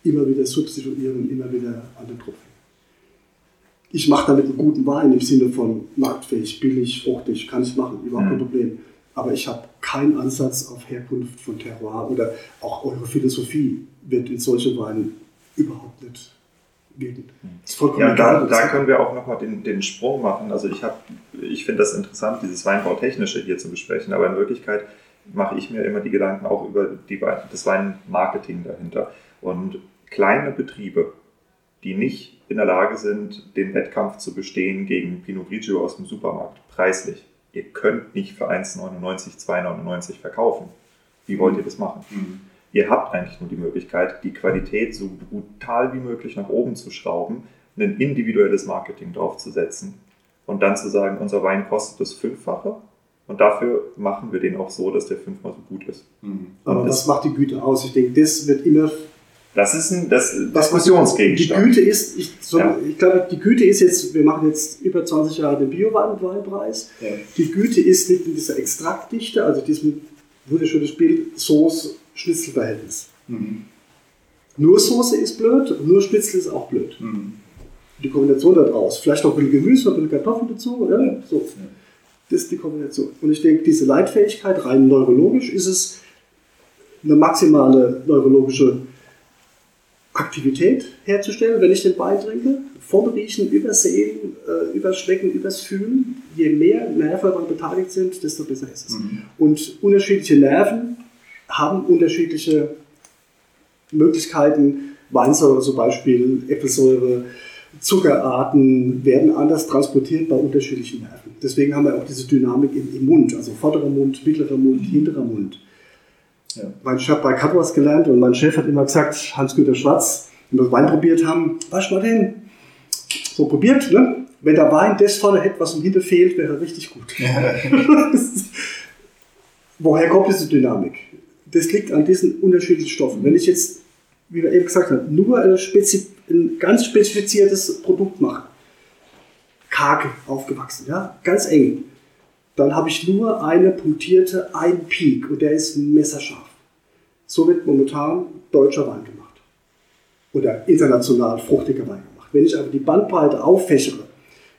immer wieder substituieren, immer wieder an den Tropfen. Ich mache damit einen guten Wein im Sinne von marktfähig, billig, fruchtig, kann ich machen, überhaupt kein Mhm. Problem. Aber ich habe keinen Ansatz auf Herkunft von Terroir oder auch eure Philosophie wird in solchen Weinen überhaupt nicht wirken. Ist vollkommen Ja, da, egal, da können wir auch nochmal den, den Sprung machen. Also ich habe, ich finde das interessant, dieses Weinbautechnische hier zu besprechen, aber in Wirklichkeit mache ich mir immer die Gedanken auch über die, das Weinmarketing dahinter. Und kleine Betriebe, die nicht in der Lage sind, den Wettkampf zu bestehen gegen Pinot Grigio aus dem Supermarkt, preislich. Ihr könnt nicht für 1,99, 2,99 verkaufen. Wie wollt ihr das machen? Ihr habt eigentlich nur die Möglichkeit, die Qualität so brutal wie möglich nach oben zu schrauben, ein individuelles Marketing draufzusetzen und dann zu sagen, unser Wein kostet das Fünffache und dafür machen wir den auch so, dass der fünfmal so gut ist. Aber Und was das, macht die Güte aus? Ich denke, das wird immer das ist ein das Die Diskussionsgegenstand. Güte ist, ich, so, Ja. ich glaube, die Güte ist jetzt, wir machen jetzt über 20 Jahre den Bio-Weinpreis. Ja. Die Güte ist nicht in dieser Extraktdichte, also diesem wunderschönes Bild, Soße-Schnitzel-Verhältnis. Mhm. Nur Soße ist blöd, nur Schnitzel ist auch blöd. Mhm. Die Kombination da draus. Vielleicht noch ein bisschen Gemüse, noch ein bisschen Kartoffeln dazu, oder? Ja. So. Das ist die Kombination. Und ich denke, diese Leitfähigkeit, rein neurologisch, ist es eine maximale neurologische Aktivität herzustellen, wenn ich den Wein trinke. Vom Riechen, über Sehen, äh, über Schmecken, übers Fühlen. Je mehr Nerven daran beteiligt sind, desto besser ist es. Mhm. Und unterschiedliche Nerven haben unterschiedliche Möglichkeiten. Weinsäure zum Beispiel, Äpfelsäure, Zuckerarten werden anders transportiert bei unterschiedlichen Nerven. Deswegen haben wir auch diese Dynamik im, im Mund, also vorderer Mund, mittlerer Mund, hinterer Mund. Ja. Mein, ich habe bei Katwas gelernt und mein Chef hat immer gesagt, Hans-Güter Schwarz, wenn wir Wein probiert haben, was mal denn? So probiert, ne? Wenn der Wein das vorne hätte, was ihm hinter fehlt, wäre er richtig gut. (laughs) Woher kommt diese Dynamik? Das liegt an diesen unterschiedlichen Stoffen. Wenn ich jetzt, wie wir eben gesagt haben, nur spezi ein ganz spezifiziertes Produkt mache, karg aufgewachsen, ja, ganz eng, dann habe ich nur eine punktierte, einen Peak und der ist messerscharf. So wird momentan deutscher Wein gemacht. Oder international fruchtiger Wein gemacht. Wenn ich aber die Bandbreite auffächere,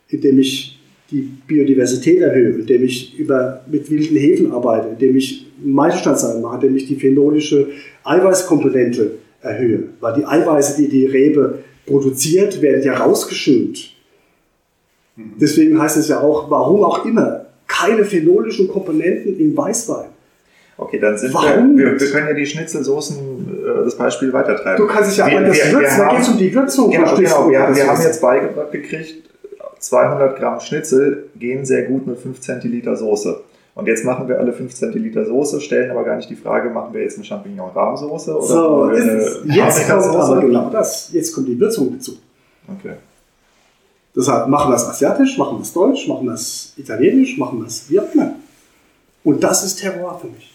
indem ich die Biodiversität erhöhe, indem ich über, mit wilden Hefen arbeite, indem ich Meisterstandswein mache, indem ich die phenolische Eiweißkomponente erhöhe. Weil die Eiweiße, die die Rebe produziert, werden ja rausgeschönt. Deswegen heißt es ja auch, warum auch immer, keine phenolischen Komponenten im Weißwein. Okay, dann sind Warum wir, wir, wir können ja die Schnitzelsoßen, äh, das Beispiel weitertreiben. Du kannst dich ja wir, anders wir, wir würzen, da haben- geht es um die Würzung. Genau, genau. Wir, Das wir haben jetzt beigebracht gekriegt, 200 Gramm Schnitzel gehen sehr gut mit 5 Zentiliter Soße. Und jetzt machen wir alle 5 Zentiliter Soße, stellen aber gar nicht die Frage, machen wir jetzt eine Champignon-Rahmsoße oder So, eine jetzt kommt aber genau das. Jetzt kommt die Würzung dazu. Okay. Deshalb machen wir es asiatisch, machen wir es deutsch, machen wir es italienisch, machen wir es immer. Und das ist Terroir für mich.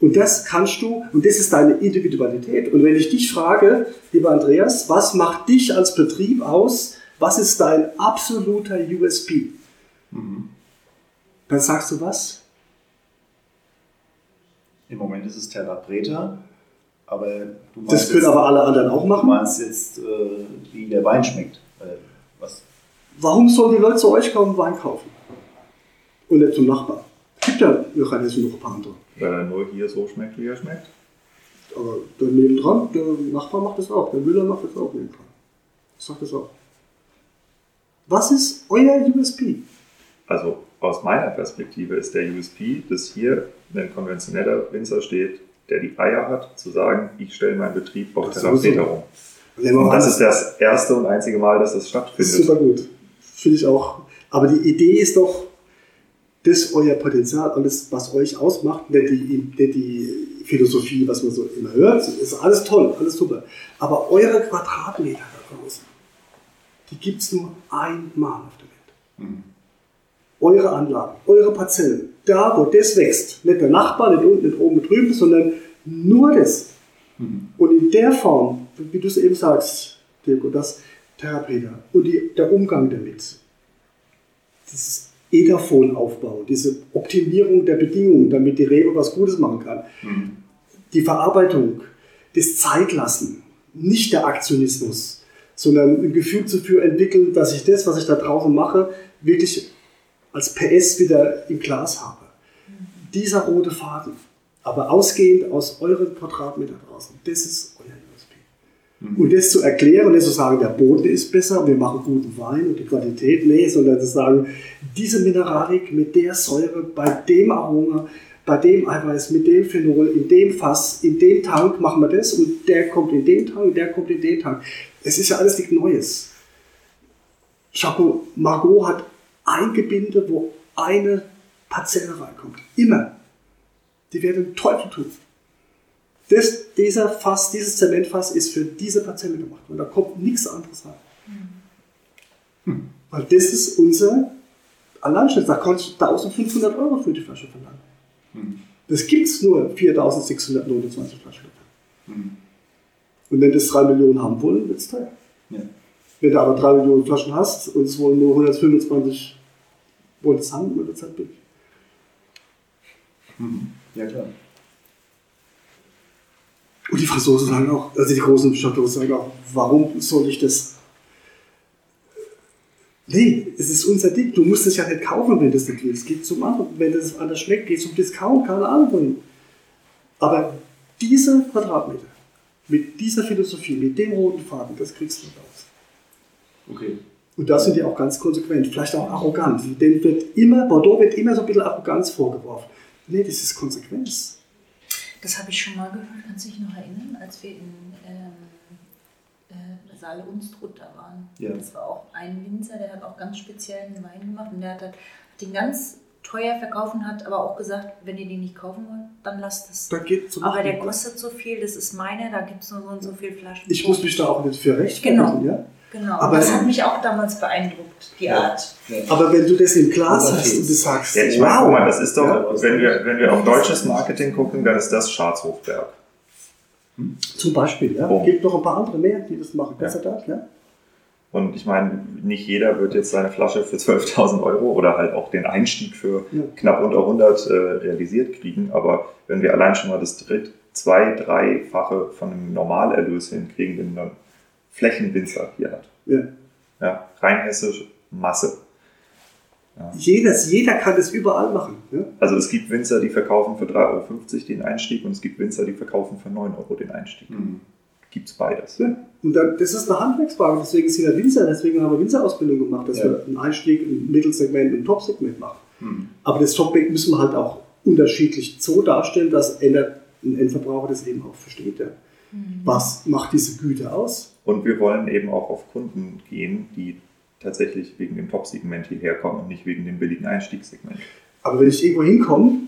Und das kannst du, und das ist deine Individualität. Und wenn ich dich frage, lieber Andreas, was macht dich als Betrieb aus? Was ist dein absoluter USP? Dann sagst du was? Im Moment ist es Terra Preta, aber du meinst, Das können jetzt, aber alle anderen auch du machen. meinst jetzt, äh, wie der Wein schmeckt. Äh, was? Warum sollen die Leute zu euch kommen, Wein kaufen? Und nicht zum Nachbarn? Gibt ja Johannes noch ein paar andere. Weil er nur hier so schmeckt, wie er schmeckt. Aber der nebendran, der Nachbar macht das auch, der Müller macht das auch nebendran. Ich sag das auch. Was ist euer USP? Also aus meiner Perspektive ist der USP, dass hier ein konventioneller Winzer steht, der die Eier hat, zu sagen, ich stelle meinen Betrieb auf. Preta um. Und das ist das erste und einzige Mal, dass das stattfindet. super gut. Finde ich auch. Aber die Idee ist doch, das euer Potenzial, alles, was euch ausmacht, nicht die, nicht die Philosophie, was man so immer hört, ist alles toll, alles super. Aber eure Quadratmeter da draußen, die gibt es nur einmal auf der Welt. Eure Anlagen, eure Parzellen, da wo das wächst, nicht der Nachbar, nicht unten, nicht oben, nicht drüben, sondern nur das. Und in der Form, wie du es eben sagst, Dirk, das Therapeut und die, der Umgang damit, dieses Etherphon-Aufbau, diese Optimierung der Bedingungen, damit die Rebe was Gutes machen kann, die Verarbeitung, das Zeitlassen, nicht der Aktionismus, sondern ein Gefühl dafür entwickeln, dass ich das, was ich da draußen mache, wirklich als PS wieder im Glas habe. Dieser rote Faden, aber ausgehend aus euren Quadratmeter draußen, das ist euer USP. Und das zu erklären nicht zu sagen, der Boden ist besser, wir machen guten Wein und die Qualität, nee, sondern zu sagen, diese Mineralik mit der Säure, bei dem Aroma, bei dem Eiweiß, mit dem Phenol, in dem Fass, in dem Tank machen wir das und der kommt in den Tank, der kommt in den Tank. Es ist ja alles nichts Neues. Chapeau Margot hat ein Gebinde, wo eine Parzelle reinkommt. Immer. Die werden den Teufel tun. Das, dieser Fass, dieses Zementfass ist für diese Parzelle gemacht. Und da kommt nichts anderes rein. Weil das ist unser Alleinstellung. Da kannst du 1500 Euro für die Flasche verlangen. Das gibt es nur 4629 Flaschen. Und wenn das 3 Millionen haben wollen, wird es teuer. Ja. Wenn du aber 3 Millionen Flaschen hast und es wollen nur 125 wollen es haben, wird es halt billig. Ja, klar. Und die Franzosen sagen auch, also die großen Chateaus sagen auch, warum soll ich das? Nee, es ist unser Ding. Du musst es ja nicht kaufen, wenn du es nicht willst. Geht zum anderen. Wenn das anders schmeckt, geht zum Discount, keine Ahnung. Aber diese Quadratmeter, mit dieser Philosophie, mit dem roten Faden, das kriegst du nicht aus. Okay. Und da sind die auch ganz konsequent, vielleicht auch arrogant. Denen wird immer, Bordeaux wird immer so ein bisschen Arroganz vorgeworfen. Nee, das ist Konsequenz. Das habe ich schon mal gehört, kannst du dich noch erinnern, als wir in ähm, äh, Saale Unstrut da waren. Ja. Das war auch ein Winzer, der hat auch ganz speziellen Wein gemacht und der hat, halt den ganz teuer verkaufen, hat aber auch gesagt, wenn ihr den nicht kaufen wollt, dann lasst es. Da Aber der kostet so viel, das ist meine, da gibt es nur so und so viele Flaschen. Ich muss mich da auch nicht für recht Genau. ja? Genau, Aber- das hat mich auch damals beeindruckt, die Art. Aber wenn du das im Glas hast und du sagst, Ja, ich meine, guck wow, mal, das ist doch, Ja. wenn, wir, wenn wir auf deutsches Marketing gucken, dann ist das Schatzhofberg. zum Beispiel, ja, Oh. gibt noch ein paar andere mehr, die das machen, Gott sei Dank, ja. Und ich meine, nicht jeder wird jetzt seine Flasche für 12.000 Euro oder halt auch den Einstieg für Ja. knapp unter 100 äh, realisiert kriegen. Aber wenn wir allein schon mal das dritt, zwei, dreifache von einem Normalerlös hinkriegen, den Flächenwinzer hier hat. ja. Ja, rein hessisch Masse. Jedes, jeder kann das überall machen. Ja? Also es gibt Winzer, die verkaufen für 3,50 Euro den Einstieg und es gibt Winzer, die verkaufen für 9 Euro den Einstieg. Mhm. gibt es beides. Ja. Und dann, das ist eine Handwerksfrage, deswegen sind wir Winzer, deswegen haben wir Winzerausbildung gemacht, dass Ja. wir einen Einstieg, ein Mittelsegment und ein Topsegment machen. Mhm. Aber das Topsegment müssen wir halt auch unterschiedlich so darstellen, dass ein Endverbraucher das eben auch versteht. Ja. Was macht diese Güte aus? Und wir wollen eben auch auf Kunden gehen, die tatsächlich wegen dem Top-Segment hierher kommen und nicht wegen dem billigen Einstiegssegment. Aber wenn ich irgendwo hinkomme,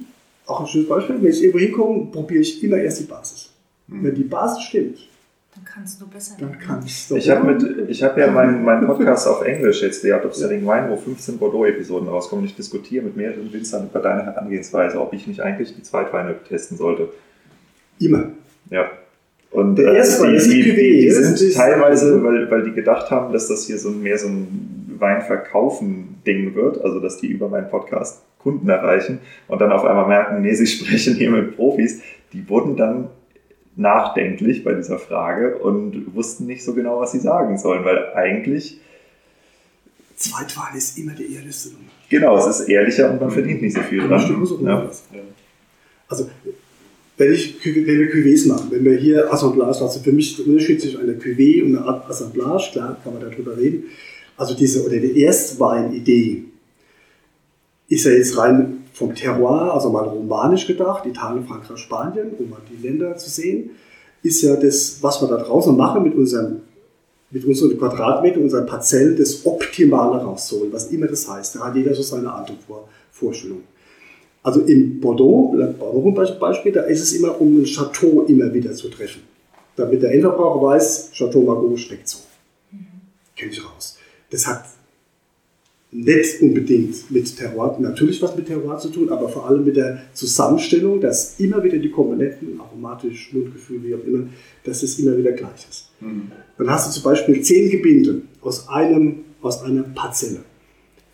auch ein schönes Beispiel, wenn ich irgendwo hinkomme, probiere ich immer erst die Basis. Wenn die Basis stimmt, Dann kannst du besser dann werden. kann ich Ich habe mit, ich habe ja meinen meinen Podcast auf Englisch jetzt, The Art of Selling Wine, wo 15 Bordeaux-Episoden rauskommen. Und ich diskutiere mit mehreren Winzern über deine Herangehensweise, ob ich nicht eigentlich die Zweitweine testen sollte. immer. Ja. Und Der äh, erste Wein die, die die, die, die sind ist- teilweise, weil, weil die gedacht haben, dass das hier so ein, mehr so ein Weinverkaufen-Ding wird, also dass die über meinen Podcast Kunden erreichen und dann auf einmal merken, nee, sie (laughs) sprechen hier mit Profis, die wurden dann nachdenklich bei dieser Frage und wussten nicht so genau, was sie sagen sollen, weil eigentlich, Zweitwahl ist immer die ehrlichste Nummer. genau, es ist ehrlicher und man verdient nicht so viel Das stimmt dran. so ja. Also, wenn, ich, wenn wir Cuvées machen, wenn wir hier Assemblage, also für mich ist der Unterschied zwischen einer Cuvée und einer Assemblage, klar, kann man darüber reden. Also diese, oder die Erstwein-Idee ist ja jetzt rein vom Terroir, also mal romanisch gedacht, Italien, Frankreich, Spanien, um mal die Länder zu sehen, ist ja das, was wir da draußen machen mit unserem mit unseren Quadratmetern, unseren Parzellen, das Optimale rauszuholen, was immer das heißt. Da hat jeder so seine andere Vor Vorstellung. Also in Bordeaux, Bordeaux zum Beispiel, da ist es immer um ein Chateau immer wieder zu treffen. Damit der Endverbraucher weiß, Chateau Margaux steckt so. Kenne ich raus. Das hat nicht unbedingt mit Terroir, natürlich was mit Terroir zu tun, aber vor allem mit der Zusammenstellung, dass immer wieder die Komponenten, aromatisch, Mundgefühl, wie auch immer, dass es immer wieder gleich ist. Dann hast du zum Beispiel zehn Gebinde aus, einem, aus einer Parzelle.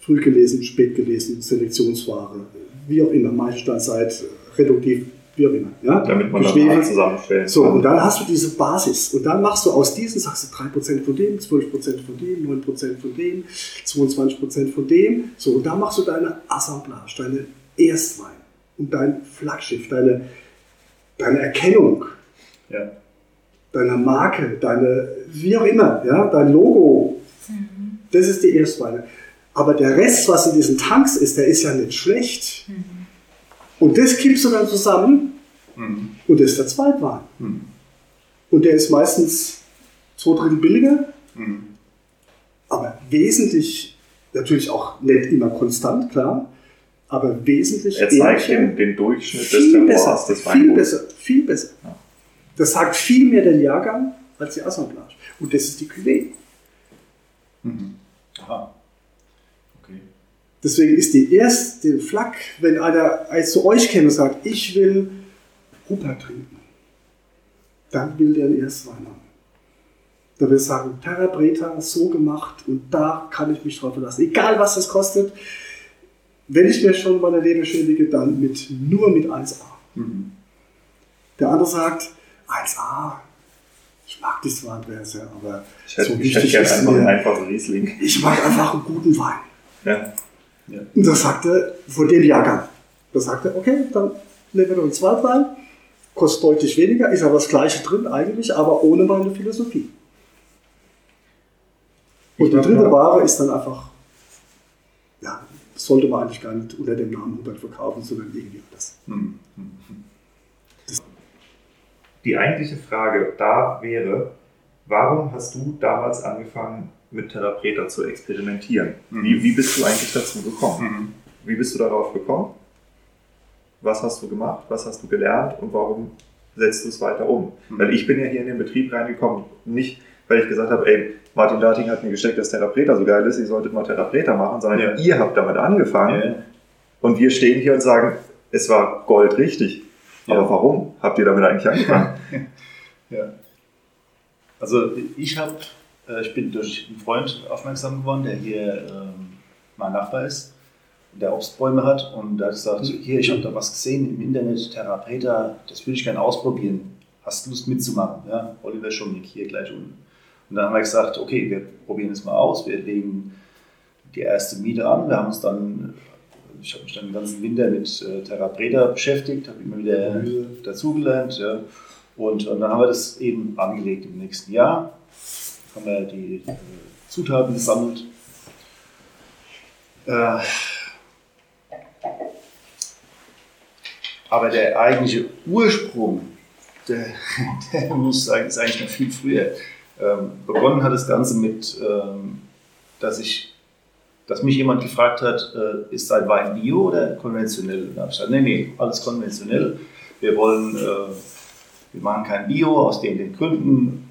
Früh gelesen, spät gelesen, Selektionsware, wie auch immer, Meilensteinzeit, reduktiv, wie auch immer. Ja? Damit man dann Geschwefelt. mal zusammenstellen So, kann. und dann hast du diese Basis. Und dann machst du aus diesen, sagst du 3% von dem, 12% von dem, 9% von dem, 22% von dem. So, und da machst du deine Assemblage, deine Erstwein und dein Flaggschiff, deine, deine Erkennung Ja. deiner Marke, deine, wie auch immer, ja, dein Logo. Das ist die Erstweine. Aber der Rest, was in diesen Tanks ist, der ist ja nicht schlecht. Und das kippst du dann zusammen Mhm. und das ist der Zweitwein. Mhm. Und der ist meistens zwei Drittel billiger, Mhm. aber wesentlich, natürlich auch nicht immer konstant, klar, aber wesentlich Er zeigt ehrlicher. den, den Durchschnitt des viel Terroirs besser, des viel besser, viel besser. Ja. Das sagt viel mehr den Jahrgang als die Assemblage. Und das ist die Cuvée. Mhm. Aha. Deswegen ist die erste Flak, wenn einer als zu euch käme und sagt, ich will Rupert trinken, dann will der einen Erstwein haben. Da will er sagen, Terra Breta, so gemacht und da kann ich mich drauf verlassen. Egal was es kostet, wenn ich mir schon meine Leber schädige, dann mit, nur mit 1A. Mhm. Der andere sagt, 1A, ich mag die sehr, aber Ich hätte, so ich hätte wichtig gerne ist einfach einen mir, einfachen Riesling. ich mag einfach einen guten Wein. Ja. Und das sagte von dem Jahrgang. Da sagte er, okay, dann nehmen wir noch einen Zweitwein, kostet deutlich weniger, ist aber das gleiche drin eigentlich, aber ohne meine Philosophie. Und die dritte ja. Ware ist dann einfach, ja, sollte man eigentlich gar nicht unter dem Namen Hubert verkaufen, sondern irgendwie anders. Mhm. Die eigentliche Frage da wäre, warum hast du damals angefangen, mit Therapreta zu experimentieren? Mhm. Wie, wie bist du eigentlich dazu gekommen? Mhm. Wie bist du darauf gekommen? Was hast du gemacht? Was hast du gelernt? Und warum setzt du es weiter um? Mhm. Weil ich bin ja hier in den Betrieb reingekommen, nicht weil ich gesagt habe, ey, Martin Dating hat mir gesteckt, dass Therapreta so geil ist, ihr solltet mal Therapreta machen, sondern Ja. ihr habt damit angefangen Ja. und wir stehen hier und sagen, es war goldrichtig. Aber warum habt ihr damit eigentlich angefangen? (laughs) Ja. Also ich habe, ich bin durch einen Freund aufmerksam geworden, der hier ähm, mein Nachbar ist, der Obstbäume hat und der hat gesagt, hier, ich habe da was gesehen im Internet, Therapeut, das würde ich gerne ausprobieren. Hast du Lust mitzumachen? Ja, Oliver Schumnick hier gleich unten. Und dann haben wir gesagt, okay, wir probieren es mal aus, wir legen die erste Miete an. Wir haben uns dann, ich habe mich dann den ganzen Winter mit äh, Therapreta beschäftigt, habe immer wieder dazugelernt. Ja. Und, und dann haben wir das eben angelegt im nächsten Jahr. Haben wir die äh, Zutaten gesammelt. Äh, aber der eigentliche Ursprung, der, (laughs) der muss ich sagen, ist eigentlich noch viel früher. Ähm, begonnen hat das Ganze mit, ähm, dass ich, dass mich jemand gefragt hat, äh, ist dein Wein bio oder konventionell? Da habe ich gesagt, nee, nee, alles konventionell. Wir wollen, äh, wir machen kein Bio aus den, den Gründen.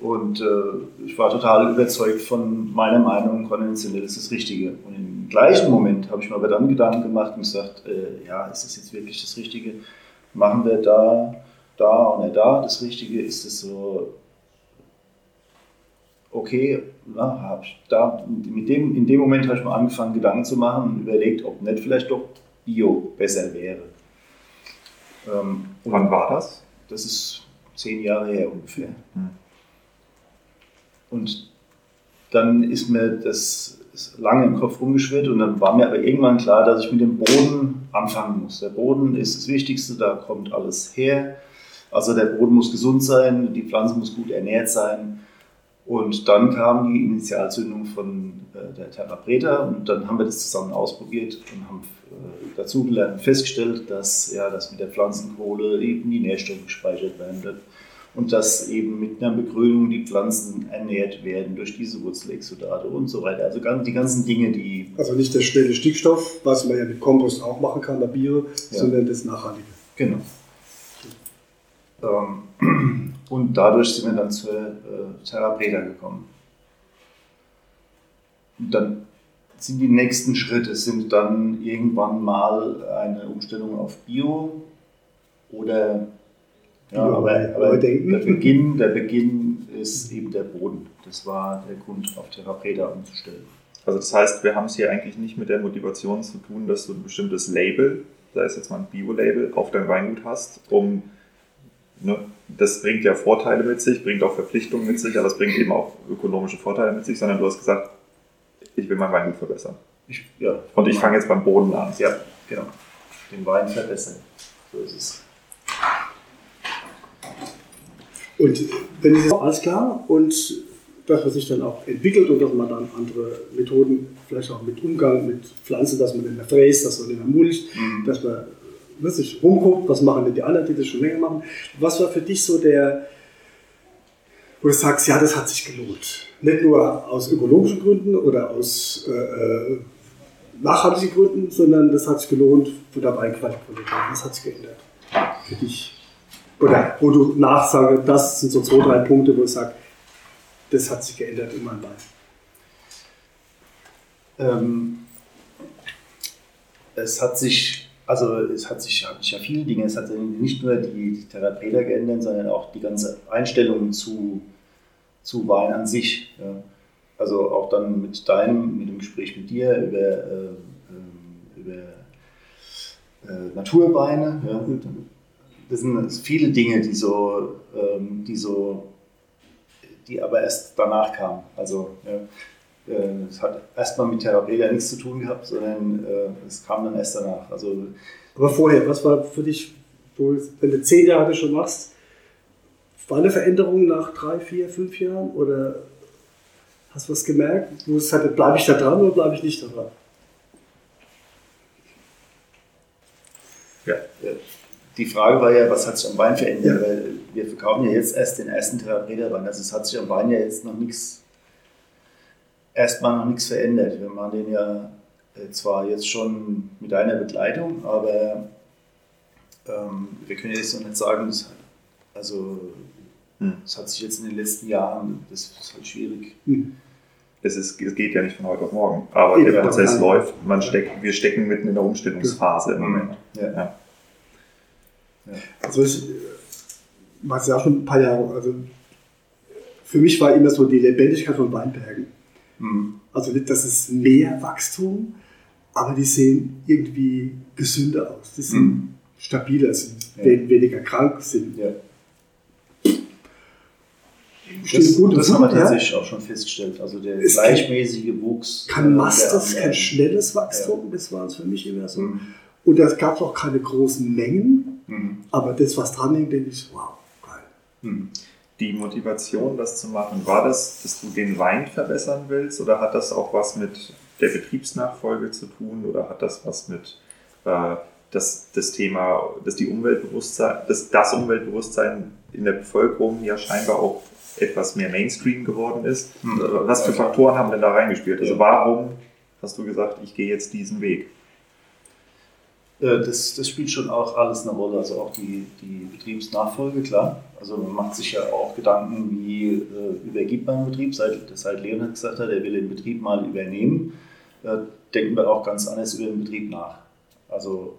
Und äh, ich war total überzeugt von meiner Meinung, konventionell ist das Richtige. Und im gleichen Moment habe ich mir aber dann Gedanken gemacht und gesagt, äh, ja, ist das jetzt wirklich das Richtige? Machen wir da, da oder da das Richtige? Ist es so, okay, na, hab ich da, mit dem, in dem Moment habe ich mal angefangen, Gedanken zu machen und überlegt, ob nicht vielleicht doch Bio besser wäre. Ähm, Wann war das? Das ist zehn Jahre her ungefähr. Hm. Und dann ist mir das lange im Kopf rumgeschwirrt und dann war mir aber irgendwann klar, dass ich mit dem Boden anfangen muss. Der Boden ist das Wichtigste, da kommt alles her. Also der Boden muss gesund sein, die Pflanze muss gut ernährt sein. Und dann kam die Initialzündung von äh, der Terra Preta und dann haben wir das zusammen ausprobiert und haben äh, dazugelernt und festgestellt, dass, ja, dass mit der Pflanzenkohle eben die Nährstoffe gespeichert werden und dass eben mit einer Begrünung die Pflanzen ernährt werden durch diese Wurzelexudate und so weiter. Also die ganzen Dinge, die. Also nicht der schnelle Stickstoff, was man ja mit Kompost auch machen kann bei Bio, Ja. sondern das Nachhaltige. Genau. Ähm, (clears throat) und dadurch sind wir dann zur äh, gekommen. Und dann sind die nächsten Schritte sind dann irgendwann mal eine Umstellung auf Bio oder ja, aber, aber der Beginn, der Beginn ist eben der Boden. Das war der Grund, auf Terra Preta umzustellen. Also das heißt, wir haben es hier eigentlich nicht mit der Motivation zu tun, dass du ein bestimmtes Label, sei es jetzt mal ein Bio-Label, auf dein Weingut hast, um ne, das bringt ja Vorteile mit sich, bringt auch Verpflichtungen mit sich, aber es bringt eben auch ökonomische Vorteile mit sich, sondern du hast gesagt, ich will mein Weingut verbessern. Ich, ja, Und ich fange jetzt beim Boden an. Ja, genau. Den Wein verbessern. So ist es. Und wenn es alles klar und dass man sich dann auch entwickelt und dass man dann andere Methoden, vielleicht auch mit Umgang mit Pflanzen, dass man nicht mehr fräst, dass man nicht mehr mulcht, Mhm. dass man ne, sich rumguckt, was machen denn die anderen, die das schon länger machen. Was war für dich so der, wo du sagst, ja, das hat sich gelohnt? Nicht nur aus ökologischen Gründen oder aus äh, äh, nachhaltigen Gründen, sondern das hat sich gelohnt für der Weinqualität. Was hat sich geändert für dich? Oder wo du nachsage, das sind so zwei, drei Punkte, wo ich sage, das hat sich geändert in meinem Wein. Ähm, es hat sich, also es hat sich, hat sich ja viele Dinge, es hat nicht nur die, die Therapeuten geändert, sondern auch die ganze Einstellung zu, zu Wein an sich. Ja. Also auch dann mit deinem, mit dem Gespräch mit dir über, äh, ähm, über äh, Naturweine. Ja. Das sind viele Dinge, die so, ähm, die so, die aber erst danach kamen. Also ja, äh, es hat erstmal mit Therapie ja nichts zu tun gehabt, sondern äh, es kam dann erst danach. Also Aber vorher, was war für dich, wenn du zehn Jahre schon machst, war eine Veränderung nach drei, vier, fünf Jahren? Oder hast du was gemerkt, wo es halt, bleibe ich da dran oder bleibe ich nicht da dran? Ja, die Frage war ja, was hat sich am Wein verändert? Ja. Weil wir verkaufen ja jetzt erst den ersten Therapeutawein. Also es hat sich am Wein ja jetzt noch nichts, erstmal noch nichts verändert. Wir machen den ja äh, zwar jetzt schon mit einer Begleitung, aber ähm, wir können jetzt noch nicht sagen, das, also Hm. es hat sich jetzt in den letzten Jahren, das ist halt schwierig. Hm. Es, ist, es geht ja nicht von heute auf morgen, aber Eben, der Prozess ja. läuft. Man steckt, wir stecken mitten in der Umstellungsphase im Moment. Ja. Ja. Also ich es ja auch schon ein paar Jahre. Also für mich war immer so die Lebendigkeit von Weinbergen. Hm. Also das ist mehr Wachstum, aber die sehen irgendwie gesünder aus. Die sind Mhm. stabiler, sind Ja. we- weniger krank, sind Ja. Das, gut das haben wir Futter, ja. tatsächlich auch schon festgestellt. Also der Es gleichmäßige Wuchs. Kein äh, Mastes, der- kein schnelles Wachstum, das war es für mich immer so. Mhm. Und es gab auch keine großen Mengen, Mhm. aber das, was dran hängt, denke ich, wow, geil. Hm. Die Motivation, das zu machen, war das, dass du den Wein verbessern willst oder hat das auch was mit der Betriebsnachfolge zu tun oder hat das was mit äh, das, das Thema, dass die Umweltbewusstsein, dass das Umweltbewusstsein in der Bevölkerung ja scheinbar auch etwas mehr Mainstream geworden ist. Hm. Was für Faktoren haben denn da reingespielt? Also warum hast du gesagt, ich gehe jetzt diesen Weg? Äh, Das, das spielt schon auch alles eine Rolle, also auch die, die Betriebsnachfolge, klar. Also man macht sich ja auch Gedanken, wie äh, übergibt man einen Betrieb, seit, seit Leonhard gesagt hat, er will den Betrieb mal übernehmen, äh, denken wir auch ganz anders über den Betrieb nach. Also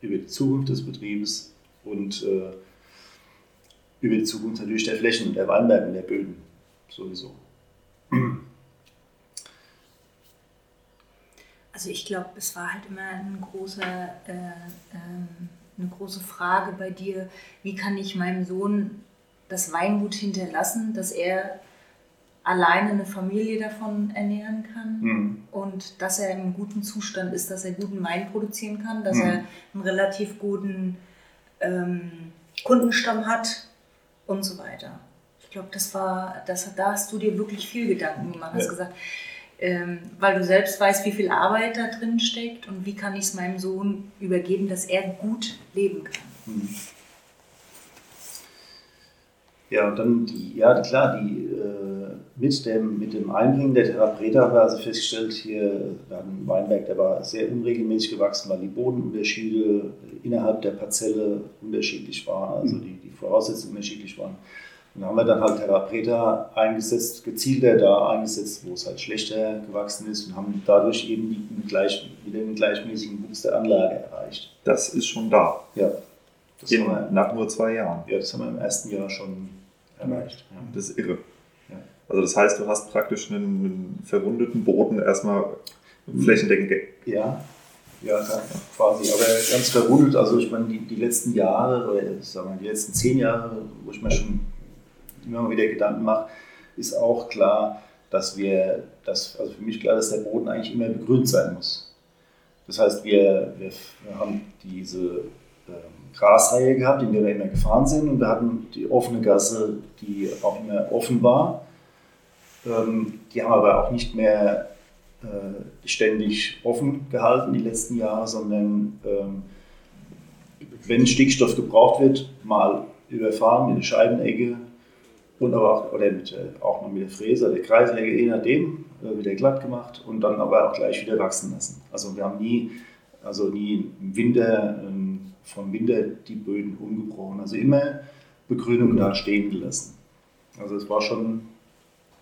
über die Zukunft des Betriebes und äh, über die Zukunft natürlich der Flächen, der Weinberge der Böden sowieso. Also ich glaube, es war halt immer ein großer, äh, ähm, eine große Frage bei dir, wie kann ich meinem Sohn das Weingut hinterlassen, dass er alleine eine Familie davon ernähren kann Mhm. und dass er im guten Zustand ist, dass er guten Wein produzieren kann, dass Mhm. er einen relativ guten ähm, Kundenstamm hat und so weiter. Ich glaube, das war, das, da hast du dir wirklich viel Gedanken gemacht. Hast Ja. gesagt, ähm, weil du selbst weißt, wie viel Arbeit da drin steckt und wie kann ich es meinem Sohn übergeben, dass er gut leben kann. Mhm. Ja, und dann die, ja klar, die äh, mit dem, mit dem Einbringen der Therapreta haben wir also festgestellt, hier, einen Weinberg, der war sehr unregelmäßig gewachsen, weil die Bodenunterschiede innerhalb der Parzelle unterschiedlich waren, also die, die Voraussetzungen unterschiedlich waren. Und haben wir dann halt Therapreta eingesetzt, gezielter da eingesetzt, wo es halt schlechter gewachsen ist und haben dadurch eben gleich, wieder den gleichmäßigen Wuchs der Anlage erreicht. Das ist schon da. Ja, das In, wir, nach nur zwei Jahren. ja, das haben wir im ersten Jahr schon erreicht. Ja. Das ist irre. Ja. Also das heißt, du hast praktisch einen, einen verwundeten Boden erstmal flächendeckend ge Ja, ja, quasi. Aber ganz verwundert, also ich meine, die, die letzten Jahre, oder sagen wir, die letzten zehn Jahre, wo ich mir schon immer wieder Gedanken mache, ist auch klar, dass wir, dass, also für mich klar, dass der Boden eigentlich immer begrünt sein muss. Das heißt, wir, wir, haben diese ähm, Grasreihe gehabt, in der wir immer gefahren sind, und wir hatten die offene Gasse, die auch immer offen war. Ähm, die haben aber auch nicht mehr äh, ständig offen gehalten die letzten Jahre, sondern ähm, wenn Stickstoff gebraucht wird, mal überfahren mit der Scheibenegge und aber auch, oder mit, äh, auch mal mit der Fräse, der Kreislegge, je nachdem, äh, wieder glatt gemacht und dann aber auch gleich wieder wachsen lassen. Also wir haben nie, also nie im Winter, ähm, vom Winter die Böden umgebrochen, also immer Begrünung da stehen gelassen. Also es war schon,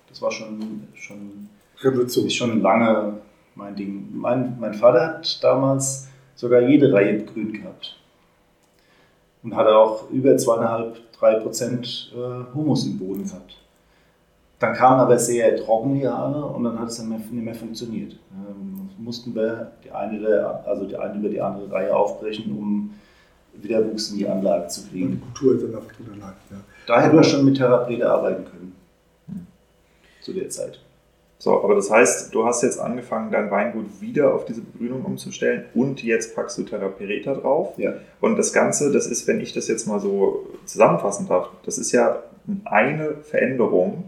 das war schon, schon Revolution. ist schon lange mein Ding. Mein, mein Vater hat damals sogar jede Reihe begrünt gehabt. Und hatte auch über zweieinhalb, drei Prozent äh, Humus im Boden gehabt. Dann kamen aber sehr trockene Jahre und dann hat es dann mehr, nicht mehr funktioniert. Ähm, mussten wir die eine, oder- also die eine über die andere Reihe aufbrechen, um wieder Wuchs in die Anlage zu Und die kriegen. Kultur dann einfach drunter lag. Ja. Da hätten wir schon mit Therapeute arbeiten können. Zu der Zeit. So, aber das heißt, du hast jetzt angefangen, dein Weingut wieder auf diese Begrünung umzustellen und jetzt packst du Therapereta drauf. Ja. Und das Ganze, das ist, wenn ich das jetzt mal so zusammenfassen darf, das ist ja eine Veränderung,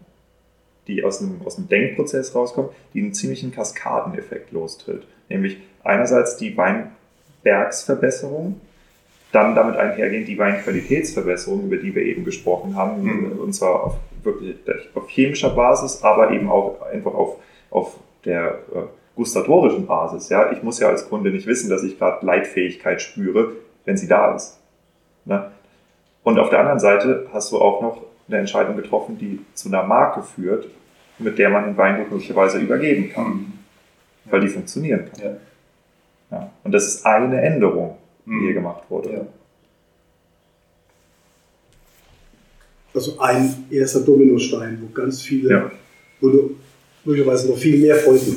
die aus einem, aus einem Denkprozess rauskommt, die einen ziemlichen Kaskadeneffekt lostritt. Nämlich einerseits die Weinbergsverbesserung, dann damit einhergehend die Weinqualitätsverbesserung, über die wir eben gesprochen haben, Mhm. und zwar auf wirklich auf chemischer Basis, aber eben auch einfach auf, auf der äh, gustatorischen Basis. Ja? Ich muss ja als Kunde nicht wissen, dass ich gerade Leitfähigkeit spüre, wenn sie da ist. Ne? Und auf der anderen Seite hast du auch noch eine Entscheidung getroffen, die zu einer Marke führt, mit der man den Weingut möglicherweise übergeben kann, weil die funktionieren kann. Ja. Ja. Und das ist eine Änderung, die Mhm. hier gemacht wurde. Ja. Also ein erster Dominostein, wo ganz viele, Ja. wo du möglicherweise noch viel mehr folgen.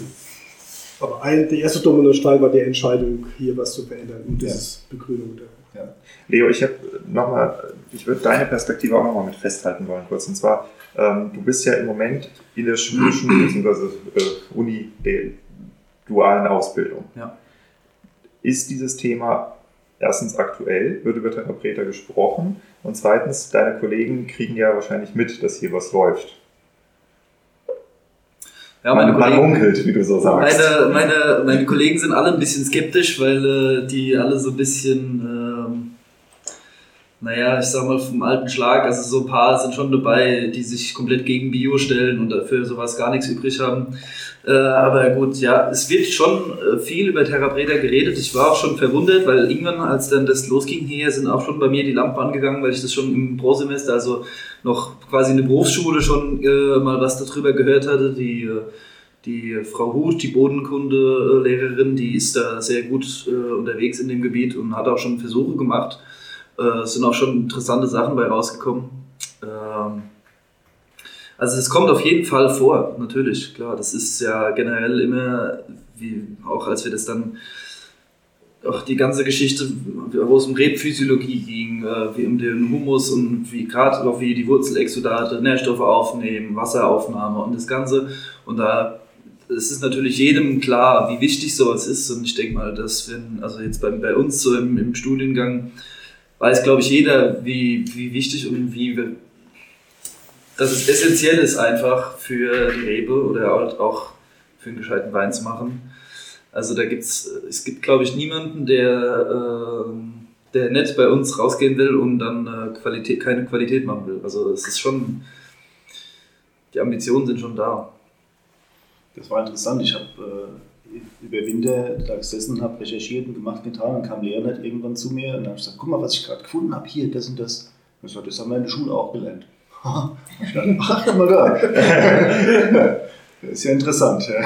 Aber ein, der erste Dominostein war die Entscheidung, hier was zu verändern. Und das Ja. ist Begrünung. Der, Leo, ich habe noch mal, ich würde deine Perspektive auch nochmal mit festhalten wollen kurz. Und zwar, ähm, du bist ja im Moment in der schulischen (clears throat) bzw. Äh, Uni der dualen Ausbildung. Ja. Ist dieses Thema erstens aktuell wird über Therapeter gesprochen und zweitens, deine Kollegen kriegen ja wahrscheinlich mit, dass hier was läuft. Ja, meine man, man Kollegen, munkelt, wie du so sagst. meine, meine, meine Kollegen sind alle ein bisschen skeptisch, weil äh, die alle so ein bisschen, ähm, naja, ich sag mal vom alten Schlag, also so ein paar sind schon dabei, die sich komplett gegen Bio stellen und dafür sowas gar nichts übrig haben. Äh, aber gut, ja, es wird schon äh, viel über Therapreda geredet. Ich war auch schon verwundert, weil irgendwann, als dann das losging hier, sind auch schon bei mir die Lampen angegangen, weil ich das schon im Pro-Semester, also noch quasi in der Berufsschule schon äh, mal was darüber gehört hatte. Die, äh, die Frau Huth, die Bodenkunde-Lehrerin, die ist da sehr gut äh, unterwegs in dem Gebiet und hat auch schon Versuche gemacht. Äh, es sind auch schon interessante Sachen bei rausgekommen. Ähm, also es kommt auf jeden Fall vor, natürlich, klar. Das ist ja generell immer, wie auch als wir das dann, auch die ganze Geschichte, wo es um Rebphysiologie ging, äh, wie um den Humus und wie gerade auch wie die Wurzelexudate, Nährstoffe aufnehmen, Wasseraufnahme und das Ganze. Und da es ist natürlich jedem klar, wie wichtig sowas ist. Und ich denke mal, dass wenn, also jetzt bei, bei uns so im, im Studiengang, weiß, glaube ich, jeder, wie, wie wichtig und wie dass es essentiell ist, einfach für die Rebe oder halt auch für einen gescheiten Wein zu machen. Also da gibt's, es gibt, glaube ich, niemanden, der, ähm, der nicht bei uns rausgehen will und dann äh, Qualität, keine Qualität machen will. Also es ist schon, die Ambitionen sind schon da. Das war interessant. Ich habe äh, über Winter da gesessen, habe recherchiert und gemacht, getan. Dann kam Leonard irgendwann zu mir und dann habe ich gesagt, guck mal, was ich gerade gefunden habe, hier, das und das. Und ich gesagt, das haben wir in der Schule auch gelernt. (laughs) ich dachte, ach, mal da. (laughs) das ist ja interessant. Ja.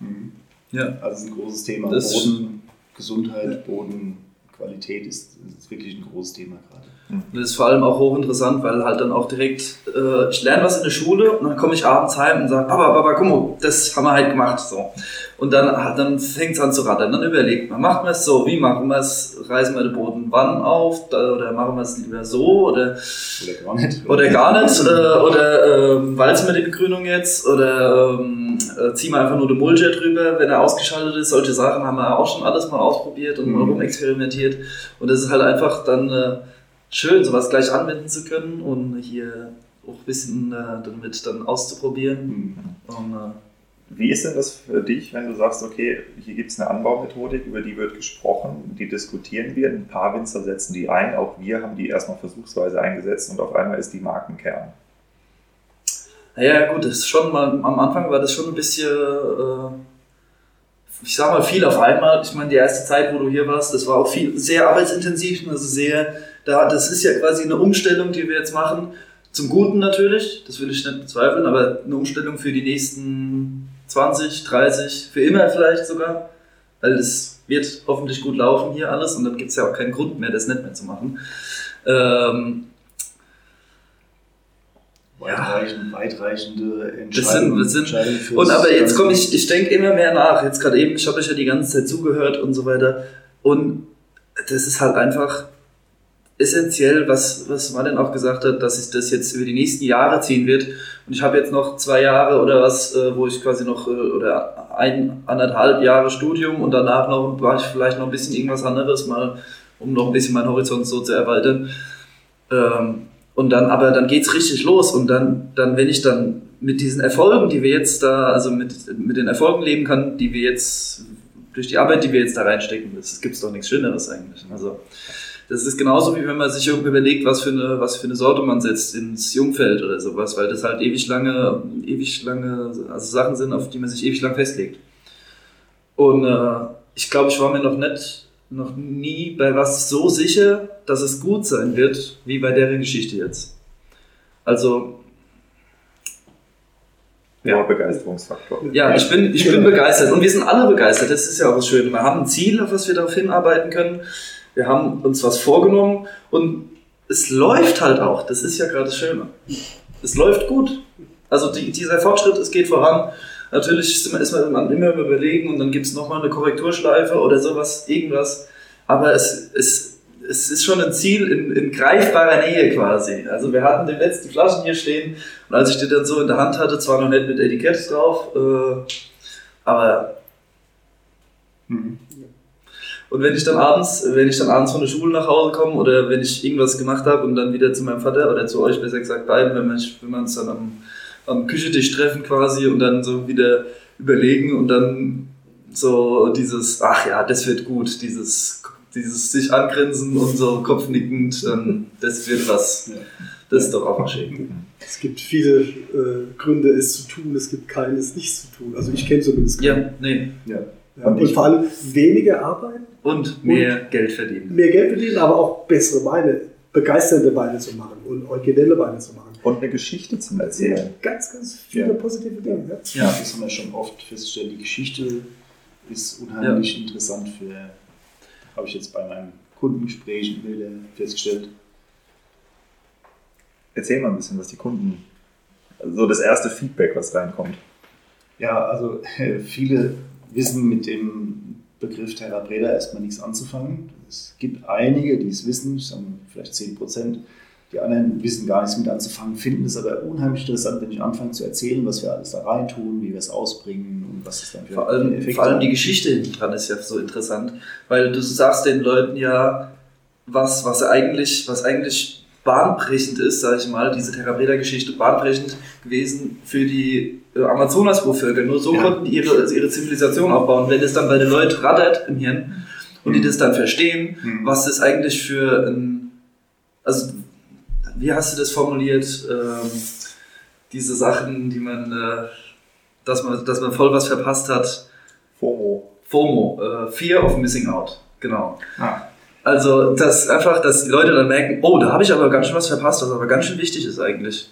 Mhm. Ja. Also es ist ein großes Thema. Das- Boden, Gesundheit, Bodenqualität ist, ist wirklich ein großes Thema gerade. Das ist vor allem auch hochinteressant, weil halt dann auch direkt, äh, ich lerne was in der Schule und dann komme ich abends heim und sage, Papa, Papa, guck mal, das haben wir halt gemacht. So. Und dann, dann fängt es an zu rattern. Dann überlegt man, macht man es so, wie machen wir es, reißen wir den Boden wann auf da, oder machen wir es lieber so oder, Oder gar nicht. oder gar nicht äh, oder ähm, walzen wir die Begrünung jetzt oder ähm, äh, ziehen wir einfach nur den Mulcher drüber, wenn er ausgeschaltet ist. Solche Sachen haben wir auch schon alles mal ausprobiert und mal Mhm. rumexperimentiert. Und das ist halt einfach dann äh, schön, sowas gleich anwenden zu können und hier auch ein bisschen äh, damit dann auszuprobieren. Mhm. Und, äh, Wie ist denn das für dich, wenn du sagst, okay, hier gibt es eine Anbaumethodik, über die wird gesprochen, die diskutieren wir, ein paar Winzer setzen die ein, auch wir haben die erstmal versuchsweise eingesetzt und auf einmal ist die Markenkern. Naja, gut, das ist schon mal, am Anfang war das schon ein bisschen, äh, ich sag mal, viel auf einmal. Ich meine, die erste Zeit, wo du hier warst, das war auch viel, sehr arbeitsintensiv, also sehr, da, das ist ja quasi eine Umstellung, die wir jetzt machen. Zum Guten natürlich, das will ich nicht bezweifeln, aber eine Umstellung für die nächsten 20, 30, für immer vielleicht sogar, weil es wird hoffentlich gut laufen hier alles und dann gibt es ja auch keinen Grund mehr, das nicht mehr zu machen. Ähm, Weitreichend, weitreichende Das sind- Entscheidungen. das sind- Entscheidungen fürs Und aber jetzt komme ich, ich denke immer mehr nach. Jetzt gerade eben, ich habe euch ja die ganze Zeit zugehört und so weiter. Und das ist halt einfach essentiell, was, was Martin auch gesagt hat, dass sich das jetzt über die nächsten Jahre ziehen wird. Und ich habe jetzt noch zwei Jahre oder was, äh, wo ich quasi noch, äh, oder ein, anderthalb Jahre Studium und danach noch vielleicht noch ein bisschen irgendwas anderes, mal, um noch ein bisschen meinen Horizont so zu erweitern. Ähm, und dann, aber dann geht's richtig los und dann, dann, wenn ich dann mit diesen Erfolgen, die wir jetzt da, also mit, mit den Erfolgen leben kann, die wir jetzt, durch die Arbeit, die wir jetzt da reinstecken, das gibt's doch nichts Schöneres eigentlich. Also, das ist genauso wie wenn man sich irgendwie überlegt, was für eine, was für eine Sorte man setzt ins Jungfeld oder sowas, weil das halt ewig lange, ewig lange, also Sachen sind, auf die man sich ewig lang festlegt. Und äh, ich glaube, ich war mir noch nicht, noch nie bei was so sicher, dass es gut sein wird, wie bei deren Geschichte jetzt. Also, Ja, Begeisterungsfaktor. ja, ich bin, ich bin begeistert und wir sind alle begeistert. Das ist ja auch was Schönes. Wir haben ein Ziel, auf was wir darauf hinarbeiten können. Wir haben uns was vorgenommen und es läuft halt auch. Das ist ja gerade das Schöne. Es läuft gut. Also die, dieser Fortschritt, es geht voran. Natürlich ist man, ist man immer im Überlegen und dann gibt es nochmal eine Korrekturschleife oder sowas, irgendwas. Aber es, es, es ist schon ein Ziel in, in greifbarer Nähe quasi. Also wir hatten den letzten Flaschen hier stehen und als ich die dann so in der Hand hatte, zwar noch nicht mit Etikett drauf, äh, aber Mhm. Und wenn ich dann abends, wenn ich dann abends von der Schule nach Hause komme oder wenn ich irgendwas gemacht habe und dann wieder zu meinem Vater oder zu euch besser gesagt beiden, wenn man, wenn man uns dann am, am Küchentisch treffen quasi und dann so wieder überlegen und dann so dieses, ach ja, das wird gut, dieses, dieses sich angrinsen und so kopfnickend, dann das wird was. Das ist doch auch schön. Es gibt viele äh, Gründe, es zu tun, es gibt keine, es nicht zu tun. Also ich kenne zumindest keine. Ja, nee. Ja. Ja, und, und vor allem weniger arbeiten. Und mehr und Geld verdienen. Mehr Geld verdienen, aber auch bessere Weine, begeisternde Weine zu machen und originelle Weine zu machen. Und eine Geschichte zu erzählen. Ja, ganz, ganz viele ja. positive Dinge. Ja. ja, das haben wir schon oft festgestellt. Die Geschichte ist unheimlich interessant für, habe ich jetzt bei meinen Kundengesprächen wieder festgestellt. Erzähl mal ein bisschen, was die Kunden, so das erste Feedback, was reinkommt. Ja, also (laughs) viele wissen mit dem Begriff Terra Breda erstmal nichts anzufangen. Es gibt einige, die es wissen, sagen vielleicht 10 Prozent. Die anderen wissen gar nichts mit anzufangen, finden es aber unheimlich interessant, wenn ich anfange zu erzählen, was wir alles da reintun, wie wir es ausbringen und was es dann für vor allem, Effekte Vor allem die Geschichte hinten dran ist ja so interessant, weil du sagst den Leuten ja, was, was eigentlich, was eigentlich bahnbrechend ist, sage ich mal, diese Terrabreda-Geschichte bahnbrechend gewesen für die äh, Amazonas-Urvölker. Nur so ja. konnten die ihre, also ihre Zivilisation aufbauen. Wenn es dann bei den Leuten rattert im Hirn und die mhm. das dann verstehen, mhm. was das eigentlich für ein, also wie hast du das formuliert, ähm, diese Sachen, die man, äh, dass man, dass man voll was verpasst hat. FOMO. FOMO, äh, Fear of Missing Out, genau. Ah. Also, dass einfach, dass die Leute dann merken, oh, da habe ich aber ganz schön was verpasst, was aber ganz schön wichtig ist eigentlich.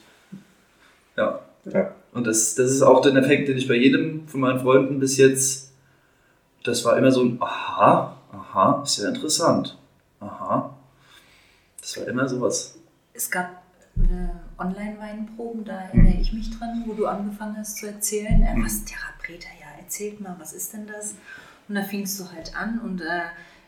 Ja. ja. Und das, das ist auch der Effekt, den ich bei jedem von meinen Freunden bis jetzt, das war immer so ein, aha, aha, ist ja interessant. Aha. Das war immer sowas. Es gab äh, Online-Weinproben, da erinnere ich mich dran, wo du angefangen hast zu erzählen, äh, was Therapeut, ja, erzählt mal, was ist denn das? Und da fingst du halt an und äh,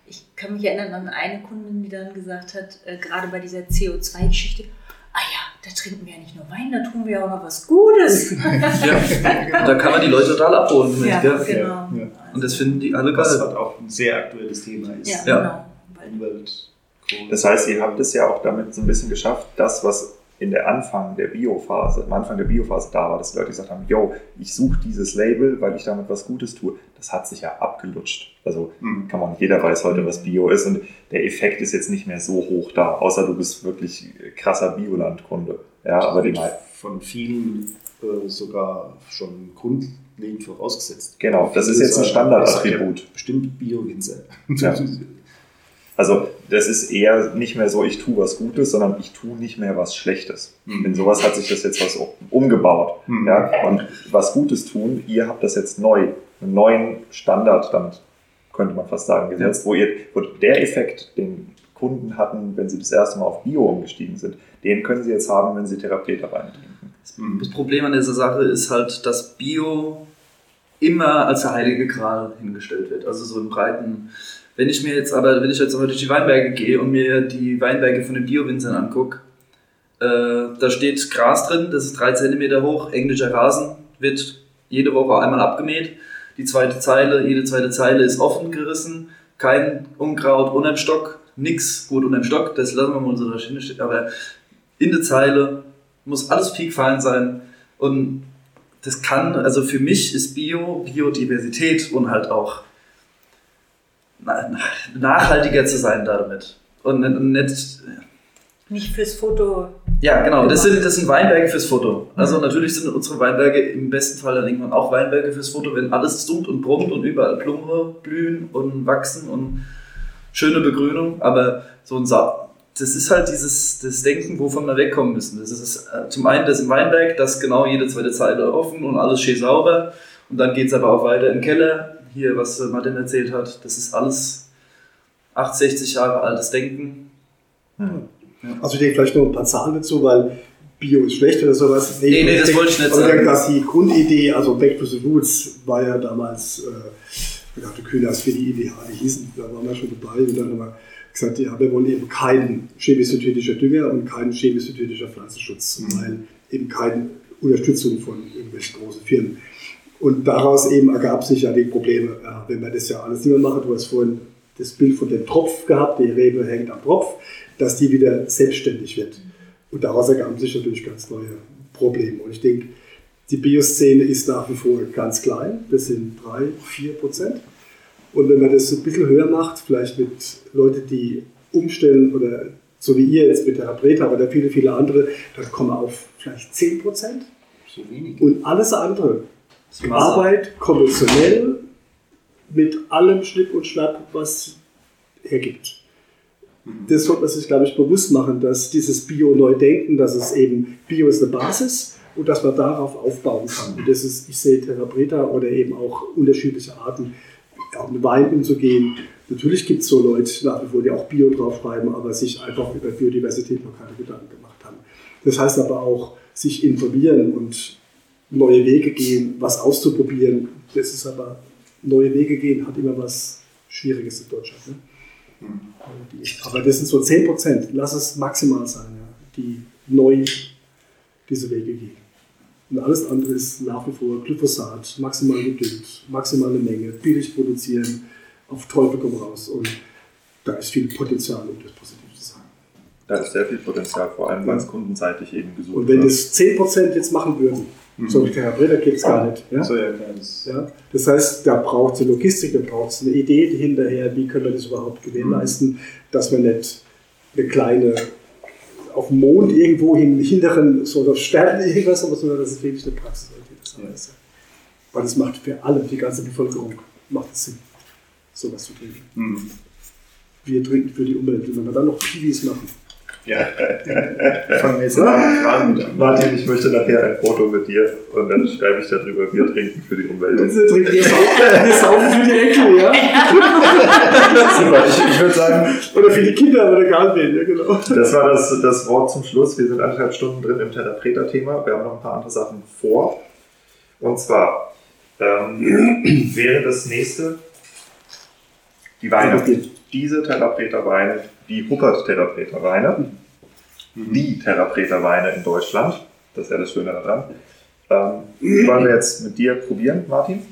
ich kann mich erinnern an eine Kundin, die dann gesagt hat, äh, gerade bei dieser CO2-Geschichte, ah ja, da trinken wir ja nicht nur Wein, da tun wir auch noch was Gutes. (laughs) ja, da kann man die Leute total abholen. Mit, ja, gell? genau. Ja. Und das finden die alle geil. Was halt auch ein sehr aktuelles Thema ist. Ja, ja. genau. Das heißt, ihr habt es ja auch damit so ein bisschen geschafft, das, was in der Anfang der Biophase, am Anfang der Biophase da war, dass Leute gesagt haben, yo, ich suche dieses Label, weil ich damit was Gutes tue. Das hat sich ja abgelutscht. Also mhm. kann man, jeder weiß heute, was Bio ist und der Effekt ist jetzt nicht mehr so hoch da, außer du bist wirklich krasser Biolandkunde. Ja, aber die von vielen äh, sogar schon grundlegend vorausgesetzt. Genau, das ist jetzt ein Standardattribut. Bestimmt Bio-Winzer. Ja. (laughs) Also das ist eher nicht mehr so, ich tue was Gutes, sondern ich tue nicht mehr was Schlechtes. Mhm. In sowas hat sich das jetzt was umgebaut. Mhm. Ja? Und was Gutes tun, ihr habt das jetzt neu, einen neuen Standard, damit könnte man fast sagen, gesetzt, ja. wo, ihr, wo der Effekt, den Kunden hatten, wenn sie das erste Mal auf Bio umgestiegen sind, den können sie jetzt haben, wenn sie Therapie da reintrinken. Das Problem an dieser Sache ist halt, dass Bio immer als der heilige Gral hingestellt wird. Also so im breiten wenn ich mir jetzt aber, wenn ich jetzt aber durch die Weinberge gehe und mir die Weinberge von den Bio-Winzern angucke, äh, da steht Gras drin, das ist drei Zentimeter hoch, englischer Rasen, wird jede Woche einmal abgemäht. Die zweite Zeile, jede zweite Zeile ist offen gerissen, kein Unkraut unterm Stock, nix gut unterm Stock, das lassen wir mal so da stehen, aber in der Zeile muss alles piekfein sein und das kann, also für mich ist Bio, Biodiversität und halt auch nachhaltiger zu sein damit. Und nicht. Nicht fürs Foto. Ja, genau. Das sind, das sind Weinberge fürs Foto. Also natürlich sind unsere Weinberge im besten Fall dann irgendwann auch Weinberge fürs Foto, wenn alles summt und brummt und überall Blumen blühen und wachsen und schöne Begrünung. Aber so ein Sa das ist halt dieses das Denken, wovon wir wegkommen müssen. Das ist äh, zum einen das im Weinberg, das genau jede zweite Zeile offen und alles schön sauber. Und dann geht es aber auch weiter im Keller hier, was Martin erzählt hat, das ist alles 8, 60 Jahre altes Denken. Hm. Also ich denke vielleicht noch ein paar Zahlen dazu, weil Bio ist schlecht oder sowas. Nee, nee, nee das wollte ich nicht sagen. Denke, dass die Grundidee, also Back to the Roots, war ja damals, äh, ich dachte für die Idee, die hießen, da waren wir schon dabei und dann haben wir gesagt, ja, wir wollen eben keinen chemisch-synthetischer Dünger und keinen chemisch-synthetischer Pflanzenschutz, mhm. weil eben keine Unterstützung von irgendwelchen großen Firmen. Und daraus eben ergab sich ja die Probleme, wenn wir das ja alles nicht mehr machen. Du hast vorhin das Bild von dem Tropf gehabt, die Rebe hängt am Tropf, dass die wieder selbstständig wird. Und daraus ergaben sich natürlich ganz neue Probleme. Und ich denke, die Bioszene ist nach wie vor ganz klein, das sind 3, 4 Prozent. Und wenn man das ein bisschen höher macht, vielleicht mit Leuten, die umstellen oder so wie ihr jetzt mit der Breta oder viele, viele andere, dann kommen wir auf vielleicht 10 Prozent. So wenig. Und alles andere. Arbeit konventionell mit allem Schnipp und Schnapp, was hergibt. Das sollte man sich, glaube ich, bewusst machen, dass dieses Bio-Neu-Denken, dass es eben Bio ist eine Basis und dass man darauf aufbauen kann. Und das ist, ich sehe Terra oder eben auch unterschiedliche Arten, auch mit Wein umzugehen. Natürlich gibt es so Leute nach wie vor, die auch Bio draufschreiben, aber sich einfach über Biodiversität noch keine Gedanken gemacht haben. Das heißt aber auch, sich informieren und neue Wege gehen, was auszuprobieren. Das ist aber, neue Wege gehen hat immer was Schwieriges in Deutschland. Ne? Aber das sind so 10 Prozent, lass es maximal sein, ja, die neu diese Wege gehen. Und alles andere ist nach wie vor Glyphosat, maximal gedüngt, maximale Menge, billig produzieren, auf Teufel komm raus. Und da ist viel Potenzial, um das positiv zu sagen. Da ist sehr viel Potenzial, vor allem weil es kundenseitig eben gesucht Und wenn wird. das 10% jetzt machen würden, so wie der Herr Breder geht es gar nicht. Ja? So, ja. Das, Ja, das heißt, da braucht es eine Logistik, da braucht es eine Idee hinterher, wie können wir das überhaupt gewährleisten, dass wir nicht eine kleine auf dem Mond irgendwo im hinteren so auf Sternen irgendwas haben, sondern dass es wirklich eine praxisorientiert ist. Weil das macht für alle, die ganze Bevölkerung, macht es Sinn, sowas zu trinken. hm. Wir trinken für die Umwelt. Wenn wir dann noch Piwis machen, Ja. Fangen wir jetzt an. Fragen mit an. Martin, ich möchte nachher ein Foto mit dir und dann schreibe ich darüber, wir trinken für die Umwelt. wir trinken wir saufen, für die Enkel, ja? Super, ich, ich würde sagen, Oder für die Kinder, oder egal wen, ja genau. das war das, das Wort zum Schluss. Wir sind anderthalb Stunden drin im Therapreta-Thema. Wir haben noch ein paar andere Sachen vor. Und zwar ähm, wäre das nächste die Weine. Diese Therapreta-Weine, die Huppert-Therapreta-Weine, die Therapreta-Weine in Deutschland. Das ist ja das Schöne daran. Ähm, die (laughs) wollen wir jetzt mit dir probieren, Martin.